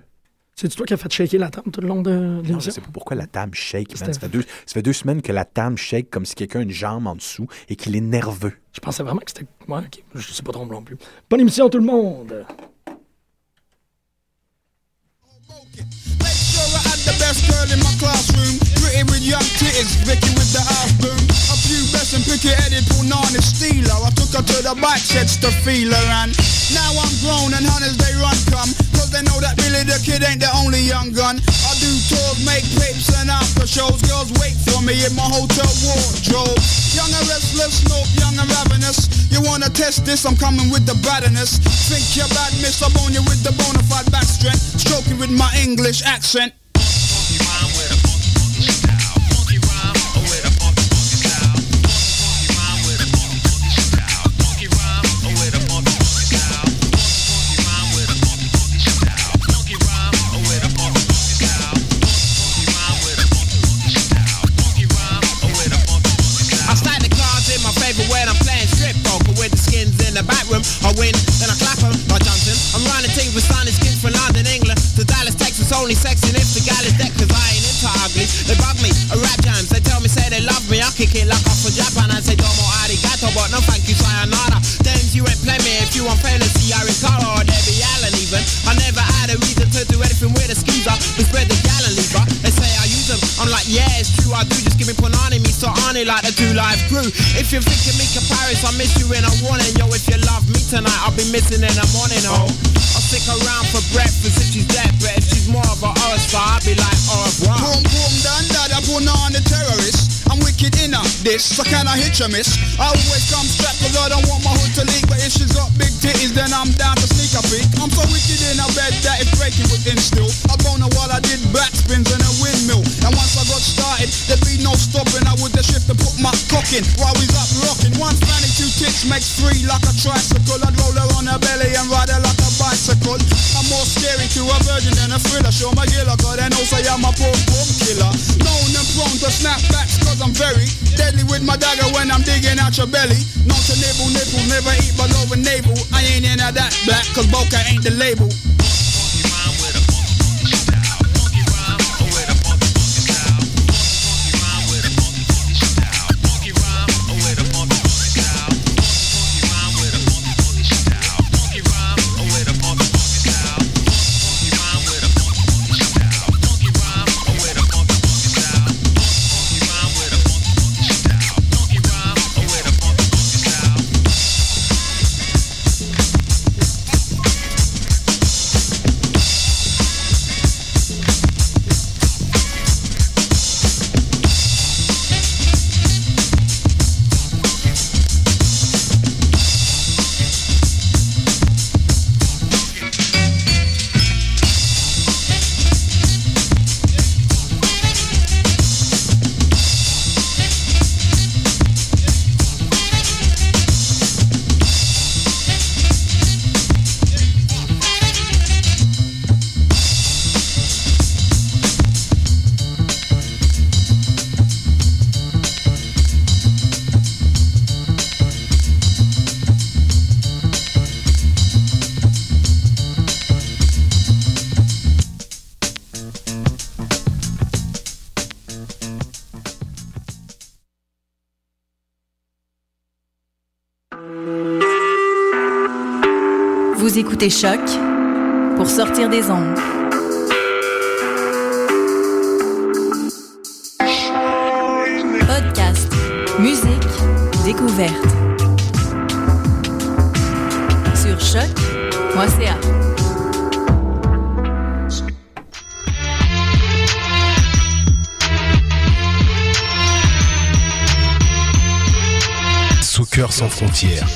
C'est toi qui as fait shaker la table tout le long de, de Non, je l'émission? sais pas pourquoi la table shake, man. Ça fait, deux, ça fait deux semaines que la table shake comme si quelqu'un a une jambe en dessous et qu'il est nerveux. Je pensais vraiment que c'était. Ouais, ok. Je sais pas trop non plus. Bonne émission, tout le monde! The best girl in my classroom. Pretty with young titties, Vicky with the house boom. A few best and picky headed punani stealer. I took her to the bike sheds to feel her and now I'm grown and hunters they run come. Cause they know that Billy the kid ain't the only young gun. I do tours, make papes and after shows. Girls wait for me in my hotel wardrobe. Young and restless, nope, young and ravenous. You wanna test this? I'm coming with the badness. Think you're bad, miss? I'm on you with the bona fide back strength. Stroking with my English accent. Win, then I clap like Johnson. I'm running things with sunny skin from London, England to Dallas, Texas. Only sexing if the gal is deck, cause I ain't into ugly. They bug me, a rap jams. They tell me, say they love me. I kick it like off for Japan and say domo arigato, but no thank you, sayonara. Dames, you ain't play me if you want fantasy. I Ricardo or Debbie Allen even. I never had a reason to do anything with a skeezer. We spread the yeah, it's true, I do. Just give me punani, me so on it like the two live crew. If you're thinking me Paris, I miss you in a warning. Yo, if you love me tonight, I'll be missing in the morning, ho. Stick around for breakfast if she's dead, but if she's more of a star, I'll be like, oh, au revoir. Boom, boom, done that, I put on the terrorist. I'm wicked in her, this, so can I hit you, miss? I always come strapped cause I don't want my hood to leak, but if she's got big titties, then I'm down to sneak a peek. I'm so wicked in her bed that it's breaking within still. I bone while I did backspins and a windmill. And once I got started, there'd be no stopping. I would the shift to put my cock in while we's up rocking. One fanny, two tits makes three like a tricycle. I'd roll her on her belly and ride her like a bicycle. I'm more scary to a virgin than a thriller. Show my cause they know say I'm a boom boom killer. Known and prone to snapbacks, cause I'm very deadly with my dagger when I'm digging out your belly. Known to nibble nipples, never eat below a navel. I ain't into that black, cause Boca ain't the label. Écoutez Choc pour sortir des ondes. Podcast, musique, découverte. Sur choc.ca. Sous cœur sans frontières,